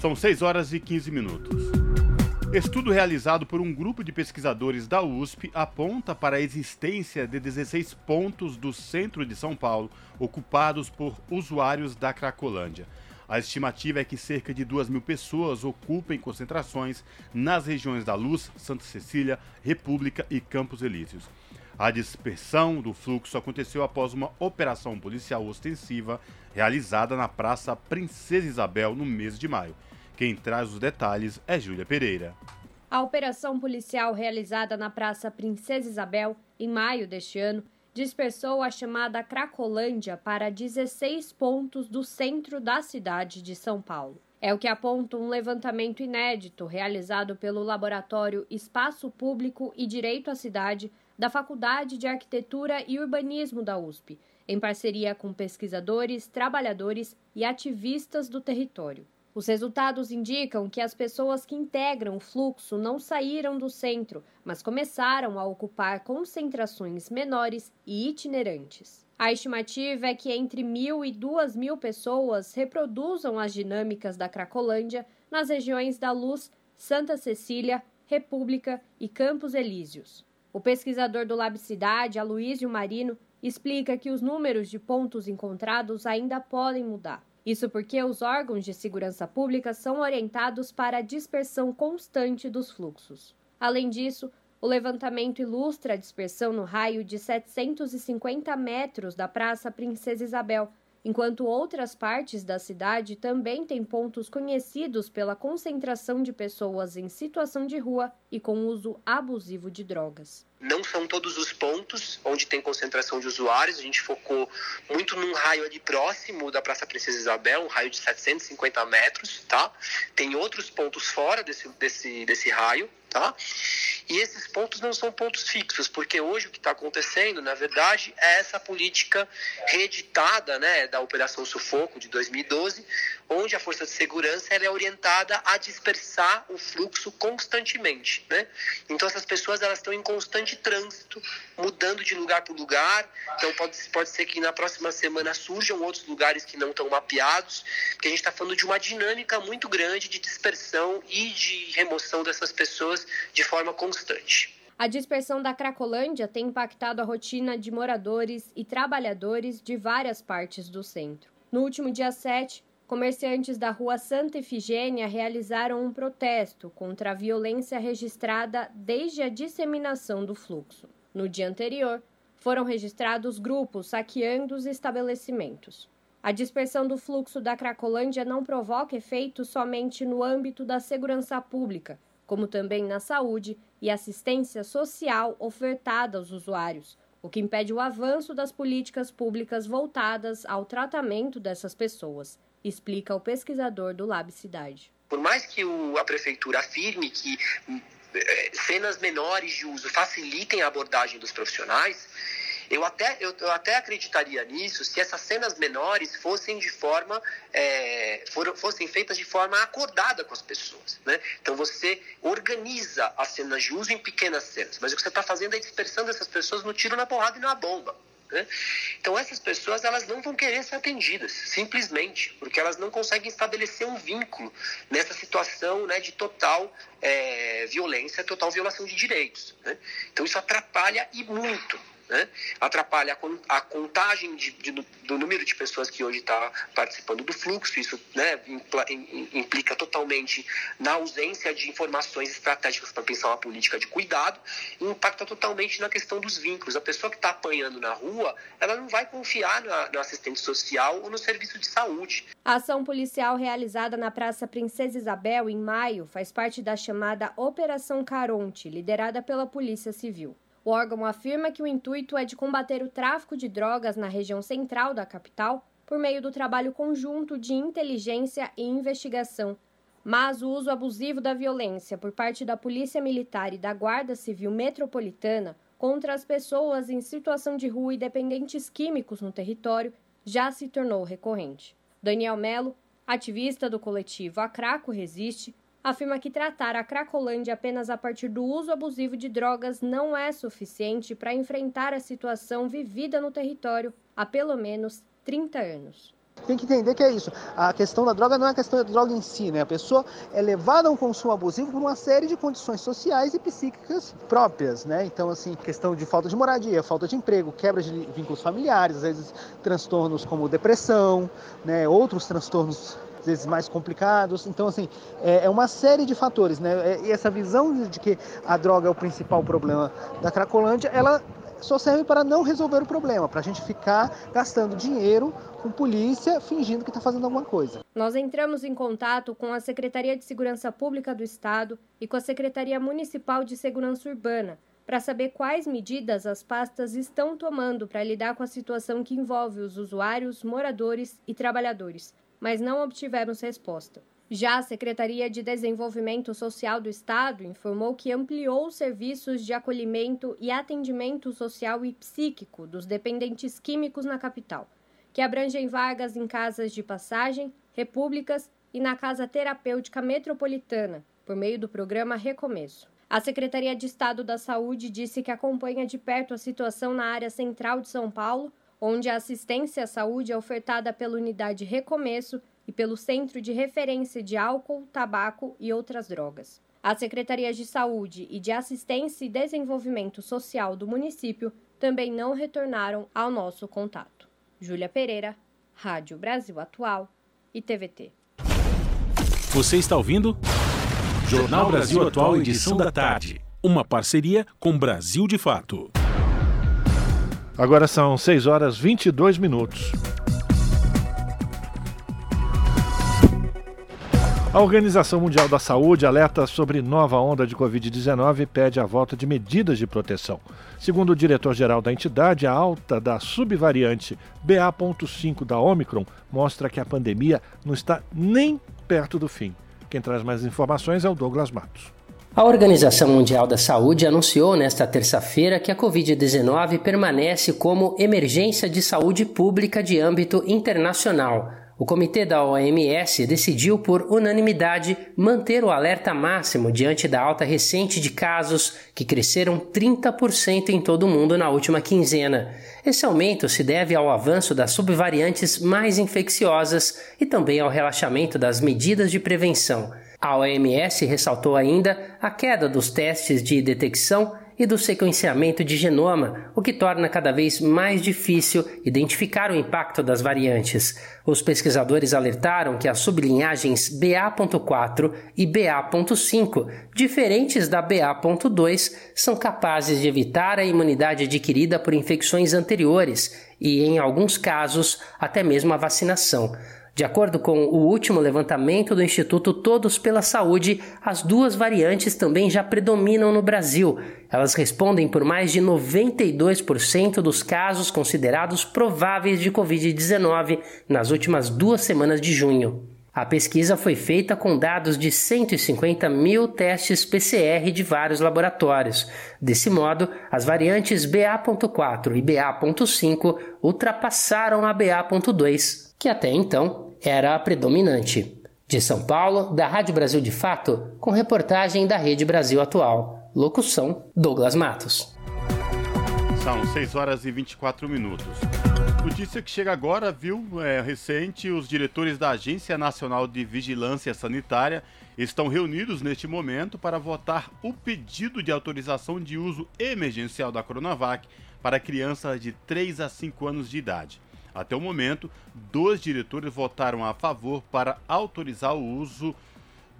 São 6 horas e 15 minutos. Estudo realizado por um grupo de pesquisadores da USP aponta para a existência de 16 pontos do centro de São Paulo ocupados por usuários da Cracolândia. A estimativa é que cerca de 2 mil pessoas ocupem concentrações nas regiões da Luz, Santa Cecília, República e Campos Elíseos. A dispersão do fluxo aconteceu após uma operação policial ostensiva realizada na Praça Princesa Isabel no mês de maio. Quem traz os detalhes é Júlia Pereira. A operação policial realizada na Praça Princesa Isabel, em maio deste ano, dispersou a chamada Cracolândia para 16 pontos do centro da cidade de São Paulo. É o que aponta um levantamento inédito realizado pelo Laboratório Espaço Público e Direito à Cidade da Faculdade de Arquitetura e Urbanismo da USP, em parceria com pesquisadores, trabalhadores e ativistas do território. Os resultados indicam que as pessoas que integram o fluxo não saíram do centro, mas começaram a ocupar concentrações menores e itinerantes. A estimativa é que entre mil e duas mil pessoas reproduzam as dinâmicas da Cracolândia nas regiões da Luz, Santa Cecília, República e Campos Elíseos. O pesquisador do Lab Cidade, Aloysio Marino, explica que os números de pontos encontrados ainda podem mudar. Isso porque os órgãos de segurança pública são orientados para a dispersão constante dos fluxos. Além disso, o levantamento ilustra a dispersão no raio de 750 metros da Praça Princesa Isabel, enquanto outras partes da cidade também têm pontos conhecidos pela concentração de pessoas em situação de rua e com uso abusivo de drogas. Não são todos os pontos onde tem concentração de usuários, a gente focou muito num raio ali próximo da Praça Princesa Isabel, um raio de 750 metros, tá? Tem outros pontos fora desse, desse, desse raio, Tá? E esses pontos não são pontos fixos, porque hoje o que está acontecendo, na verdade, é essa política reeditada né, da Operação Sufoco de 2012, onde a força de segurança é orientada a dispersar o fluxo constantemente. Né? Então essas pessoas elas estão em constante trânsito, mudando de lugar para lugar. Então pode, pode ser que na próxima semana surjam outros lugares que não estão mapeados, porque a gente está falando de uma dinâmica muito grande de dispersão e de remoção dessas pessoas de forma constante. A dispersão da Cracolândia tem impactado a rotina de moradores e trabalhadores de várias partes do centro. No último dia 7, comerciantes da rua Santa Efigênia realizaram um protesto contra a violência registrada desde a disseminação do fluxo. No dia anterior, foram registrados grupos saqueando os estabelecimentos. A dispersão do fluxo da Cracolândia não provoca efeito somente no âmbito da segurança pública, como também na saúde e assistência social ofertada aos usuários, o que impede o avanço das políticas públicas voltadas ao tratamento dessas pessoas explica o pesquisador do Lab Cidade. Por mais que a prefeitura afirme que é, cenas menores de uso facilitem a abordagem dos profissionais, eu até, eu, eu, até acreditaria nisso se essas cenas menores fossem de forma é, fossem feitas de forma acordada com as pessoas. Né? Então você organiza as cenas de uso em pequenas cenas, mas o que você está fazendo é dispersando essas pessoas no tiro na porrada e na bomba. Né? Então essas pessoas elas não vão querer ser atendidas, simplesmente, porque elas não conseguem estabelecer um vínculo nessa situação né, de total é, violência, total violação de direitos. Né? Então isso atrapalha e muito né? atrapalha a contagem de, de, do número de pessoas que hoje está participando do fluxo, isso né, implica totalmente na ausência de informações estratégicas para pensar uma política de cuidado e impacta totalmente na questão dos vínculos. A pessoa que está apanhando na rua, ela não vai confiar na, no assistente social ou no serviço de saúde. A ação policial realizada na Praça Princesa Isabel, em maio, faz parte da chamada Operação Caronte, liderada pela Polícia Civil. O órgão afirma que o intuito é de combater o tráfico de drogas na região central da capital por meio do trabalho conjunto de inteligência e investigação. Mas o uso abusivo da violência por parte da Polícia Militar e da Guarda Civil Metropolitana contra as pessoas em situação de rua e dependentes químicos no território já se tornou recorrente. Daniel Melo, ativista do coletivo A Craco Resiste, afirma que tratar a Cracolândia apenas a partir do uso abusivo de drogas não é suficiente para enfrentar a situação vivida no território há pelo menos 30 anos. Tem que entender que é isso. A questão da droga não é a questão da droga em si, né? A pessoa é levada a um consumo abusivo por uma série de condições sociais e psíquicas próprias, né? Então, assim, questão de falta de moradia, falta de emprego, quebra de vínculos familiares, às vezes transtornos como depressão, né? Outros transtornos vezes mais complicados. Então, assim, é, é uma série de fatores, né? É, e essa visão de que a droga é o principal problema da Cracolândia, ela só serve para não resolver o problema, para a gente ficar gastando dinheiro com polícia fingindo que está fazendo alguma coisa. Nós entramos em contato com a Secretaria de Segurança Pública do Estado e com a Secretaria Municipal de Segurança Urbana para saber quais medidas as pastas estão tomando para lidar com a situação que envolve os usuários, moradores e trabalhadores mas não obtivemos resposta. Já a Secretaria de Desenvolvimento Social do Estado informou que ampliou os serviços de acolhimento e atendimento social e psíquico dos dependentes químicos na capital, que abrangem vagas em casas de passagem, repúblicas e na Casa Terapêutica Metropolitana, por meio do programa Recomeço. A Secretaria de Estado da Saúde disse que acompanha de perto a situação na área central de São Paulo onde a assistência à saúde é ofertada pela unidade Recomeço e pelo Centro de Referência de Álcool, Tabaco e Outras Drogas. As secretarias de Saúde e de Assistência e Desenvolvimento Social do município também não retornaram ao nosso contato. Júlia Pereira, Rádio Brasil Atual e TVT. Você está ouvindo? Jornal Brasil Atual, edição da tarde. Uma parceria com Brasil de Fato. Agora são 6 horas 22 minutos. A Organização Mundial da Saúde alerta sobre nova onda de Covid-19 e pede a volta de medidas de proteção. Segundo o diretor-geral da entidade, a alta da subvariante BA.5 da Omicron mostra que a pandemia não está nem perto do fim. Quem traz mais informações é o Douglas Matos. A Organização Mundial da Saúde anunciou nesta terça-feira que a Covid-19 permanece como emergência de saúde pública de âmbito internacional. O comitê da OMS decidiu por unanimidade manter o alerta máximo diante da alta recente de casos, que cresceram 30% em todo o mundo na última quinzena. Esse aumento se deve ao avanço das subvariantes mais infecciosas e também ao relaxamento das medidas de prevenção. A OMS ressaltou ainda a queda dos testes de detecção e do sequenciamento de genoma, o que torna cada vez mais difícil identificar o impacto das variantes. Os pesquisadores alertaram que as sublinhagens BA.4 e BA.5, diferentes da BA.2, são capazes de evitar a imunidade adquirida por infecções anteriores e, em alguns casos, até mesmo a vacinação. De acordo com o último levantamento do Instituto Todos pela Saúde, as duas variantes também já predominam no Brasil. Elas respondem por mais de 92% dos casos considerados prováveis de Covid-19 nas últimas duas semanas de junho. A pesquisa foi feita com dados de 150 mil testes PCR de vários laboratórios. Desse modo, as variantes BA.4 e BA.5 ultrapassaram a BA.2, que até então era a predominante. De São Paulo, da Rádio Brasil de Fato, com reportagem da Rede Brasil Atual. Locução: Douglas Matos. São 6 horas e 24 minutos. Notícia que chega agora, viu? É, recente, os diretores da Agência Nacional de Vigilância Sanitária estão reunidos neste momento para votar o pedido de autorização de uso emergencial da Coronavac para crianças de 3 a 5 anos de idade. Até o momento, dois diretores votaram a favor para autorizar o uso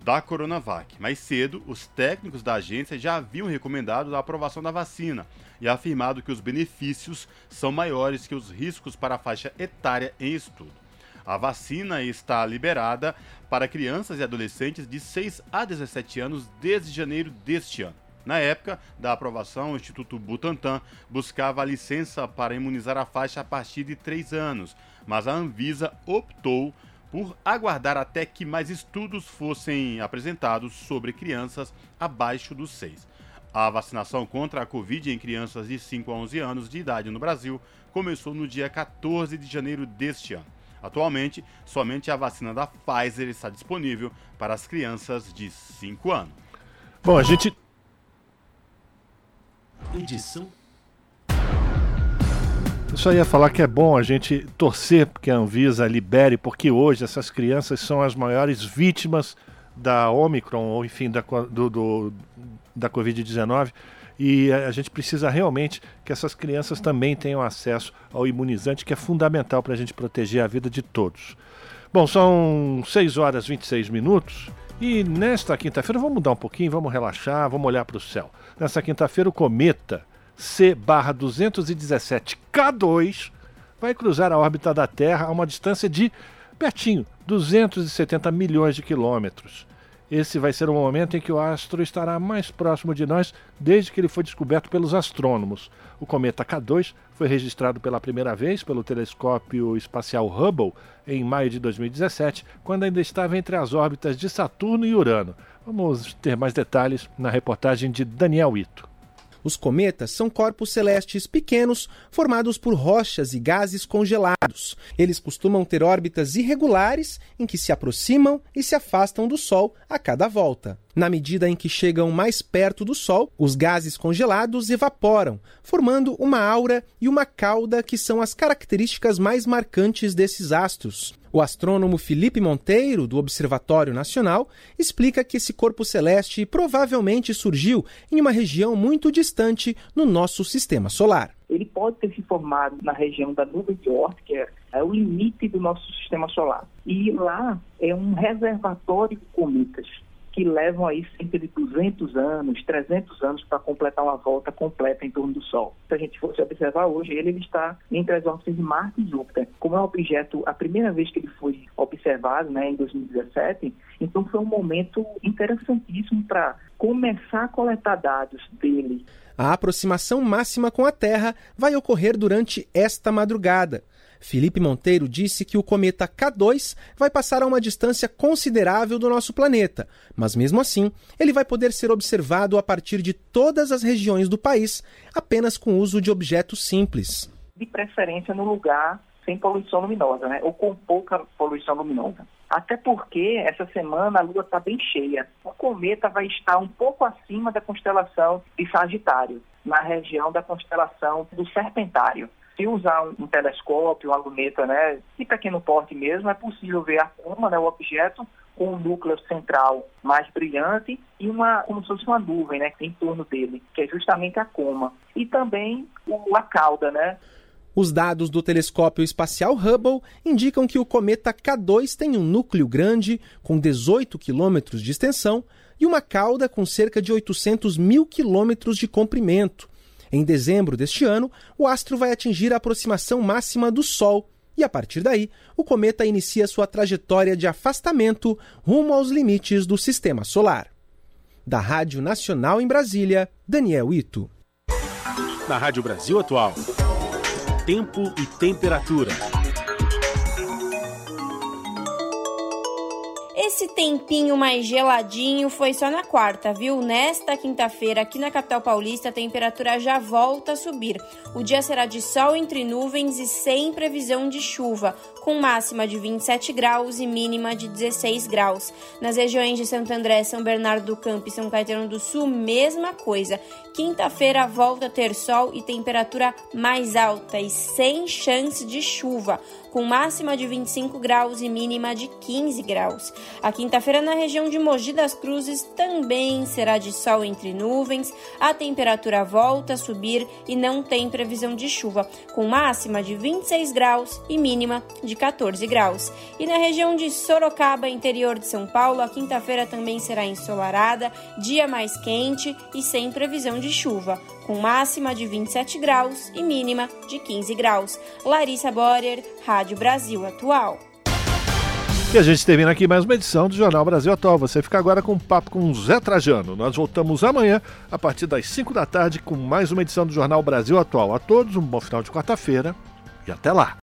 da Coronavac. Mais cedo, os técnicos da agência já haviam recomendado a aprovação da vacina e afirmado que os benefícios são maiores que os riscos para a faixa etária em estudo. A vacina está liberada para crianças e adolescentes de 6 a 17 anos desde janeiro deste ano. Na época da aprovação, o Instituto Butantan buscava a licença para imunizar a faixa a partir de 3 anos, mas a Anvisa optou por aguardar até que mais estudos fossem apresentados sobre crianças abaixo dos 6. A vacinação contra a Covid em crianças de 5 a 11 anos de idade no Brasil começou no dia 14 de janeiro deste ano. Atualmente, somente a vacina da Pfizer está disponível para as crianças de 5 anos. Bom, a gente Edição. Eu só ia falar que é bom a gente torcer que a Anvisa libere, porque hoje essas crianças são as maiores vítimas da Omicron, ou enfim, da, do, do da Covid-19. E a gente precisa realmente que essas crianças também tenham acesso ao imunizante, que é fundamental para a gente proteger a vida de todos. Bom, são 6 horas e 26 minutos. E nesta quinta-feira, vamos mudar um pouquinho, vamos relaxar, vamos olhar para o céu. Nesta quinta-feira, o cometa C-217K2 vai cruzar a órbita da Terra a uma distância de pertinho, 270 milhões de quilômetros. Esse vai ser o momento em que o astro estará mais próximo de nós desde que ele foi descoberto pelos astrônomos. O cometa K2 foi registrado pela primeira vez pelo telescópio espacial Hubble em maio de 2017, quando ainda estava entre as órbitas de Saturno e Urano. Vamos ter mais detalhes na reportagem de Daniel Ito. Os cometas são corpos celestes pequenos formados por rochas e gases congelados. Eles costumam ter órbitas irregulares em que se aproximam e se afastam do Sol a cada volta. Na medida em que chegam mais perto do Sol, os gases congelados evaporam, formando uma aura e uma cauda que são as características mais marcantes desses astros. O astrônomo Felipe Monteiro, do Observatório Nacional, explica que esse corpo celeste provavelmente surgiu em uma região muito distante no nosso sistema solar. Ele pode ter se formado na região da nuvem de Oort, que é, é o limite do nosso sistema solar. E lá é um reservatório de cometas que levam aí cerca de 200 anos, 300 anos para completar uma volta completa em torno do Sol. Se a gente fosse observar hoje, ele, ele está entre as órbitas de Marte e Júpiter. Como é um objeto, a primeira vez que ele foi observado, né, em 2017, então foi um momento interessantíssimo para começar a coletar dados dele. A aproximação máxima com a Terra vai ocorrer durante esta madrugada. Felipe Monteiro disse que o cometa K2 vai passar a uma distância considerável do nosso planeta, mas mesmo assim, ele vai poder ser observado a partir de todas as regiões do país, apenas com uso de objetos simples. De preferência no lugar sem poluição luminosa, né? ou com pouca poluição luminosa. Até porque essa semana a Lua está bem cheia. O cometa vai estar um pouco acima da constelação de Sagitário, na região da constelação do Serpentário. Se usar um, um telescópio, uma luneta né, de pequeno porte mesmo, é possível ver a coma, né, o objeto, com um núcleo central mais brilhante e uma, como se fosse uma nuvem né, em torno dele, que é justamente a coma. E também a cauda, né? Os dados do telescópio espacial Hubble indicam que o cometa K2 tem um núcleo grande, com 18 quilômetros de extensão, e uma cauda com cerca de 800 mil quilômetros de comprimento. Em dezembro deste ano, o astro vai atingir a aproximação máxima do Sol, e a partir daí, o cometa inicia sua trajetória de afastamento rumo aos limites do sistema solar. Da Rádio Nacional em Brasília, Daniel Ito. Na Rádio Brasil Atual tempo e temperatura. Esse tempinho mais geladinho foi só na quarta, viu? Nesta quinta-feira, aqui na capital paulista, a temperatura já volta a subir. O dia será de sol entre nuvens e sem previsão de chuva, com máxima de 27 graus e mínima de 16 graus. Nas regiões de Santo André, São Bernardo do Campo e São Caetano do Sul, mesma coisa. Quinta-feira volta a ter sol e temperatura mais alta e sem chance de chuva, com máxima de 25 graus e mínima de 15 graus. A quinta-feira na região de Mogi das Cruzes também será de sol entre nuvens, a temperatura volta a subir e não tem previsão de chuva, com máxima de 26 graus e mínima de 14 graus. E na região de Sorocaba, interior de São Paulo, a quinta-feira também será ensolarada, dia mais quente e sem previsão de chuva, com máxima de 27 graus e mínima de 15 graus. Larissa Borer, Rádio Brasil Atual. E a gente termina aqui mais uma edição do Jornal Brasil Atual. Você fica agora com um papo com Zé Trajano. Nós voltamos amanhã, a partir das 5 da tarde, com mais uma edição do Jornal Brasil Atual. A todos, um bom final de quarta-feira e até lá.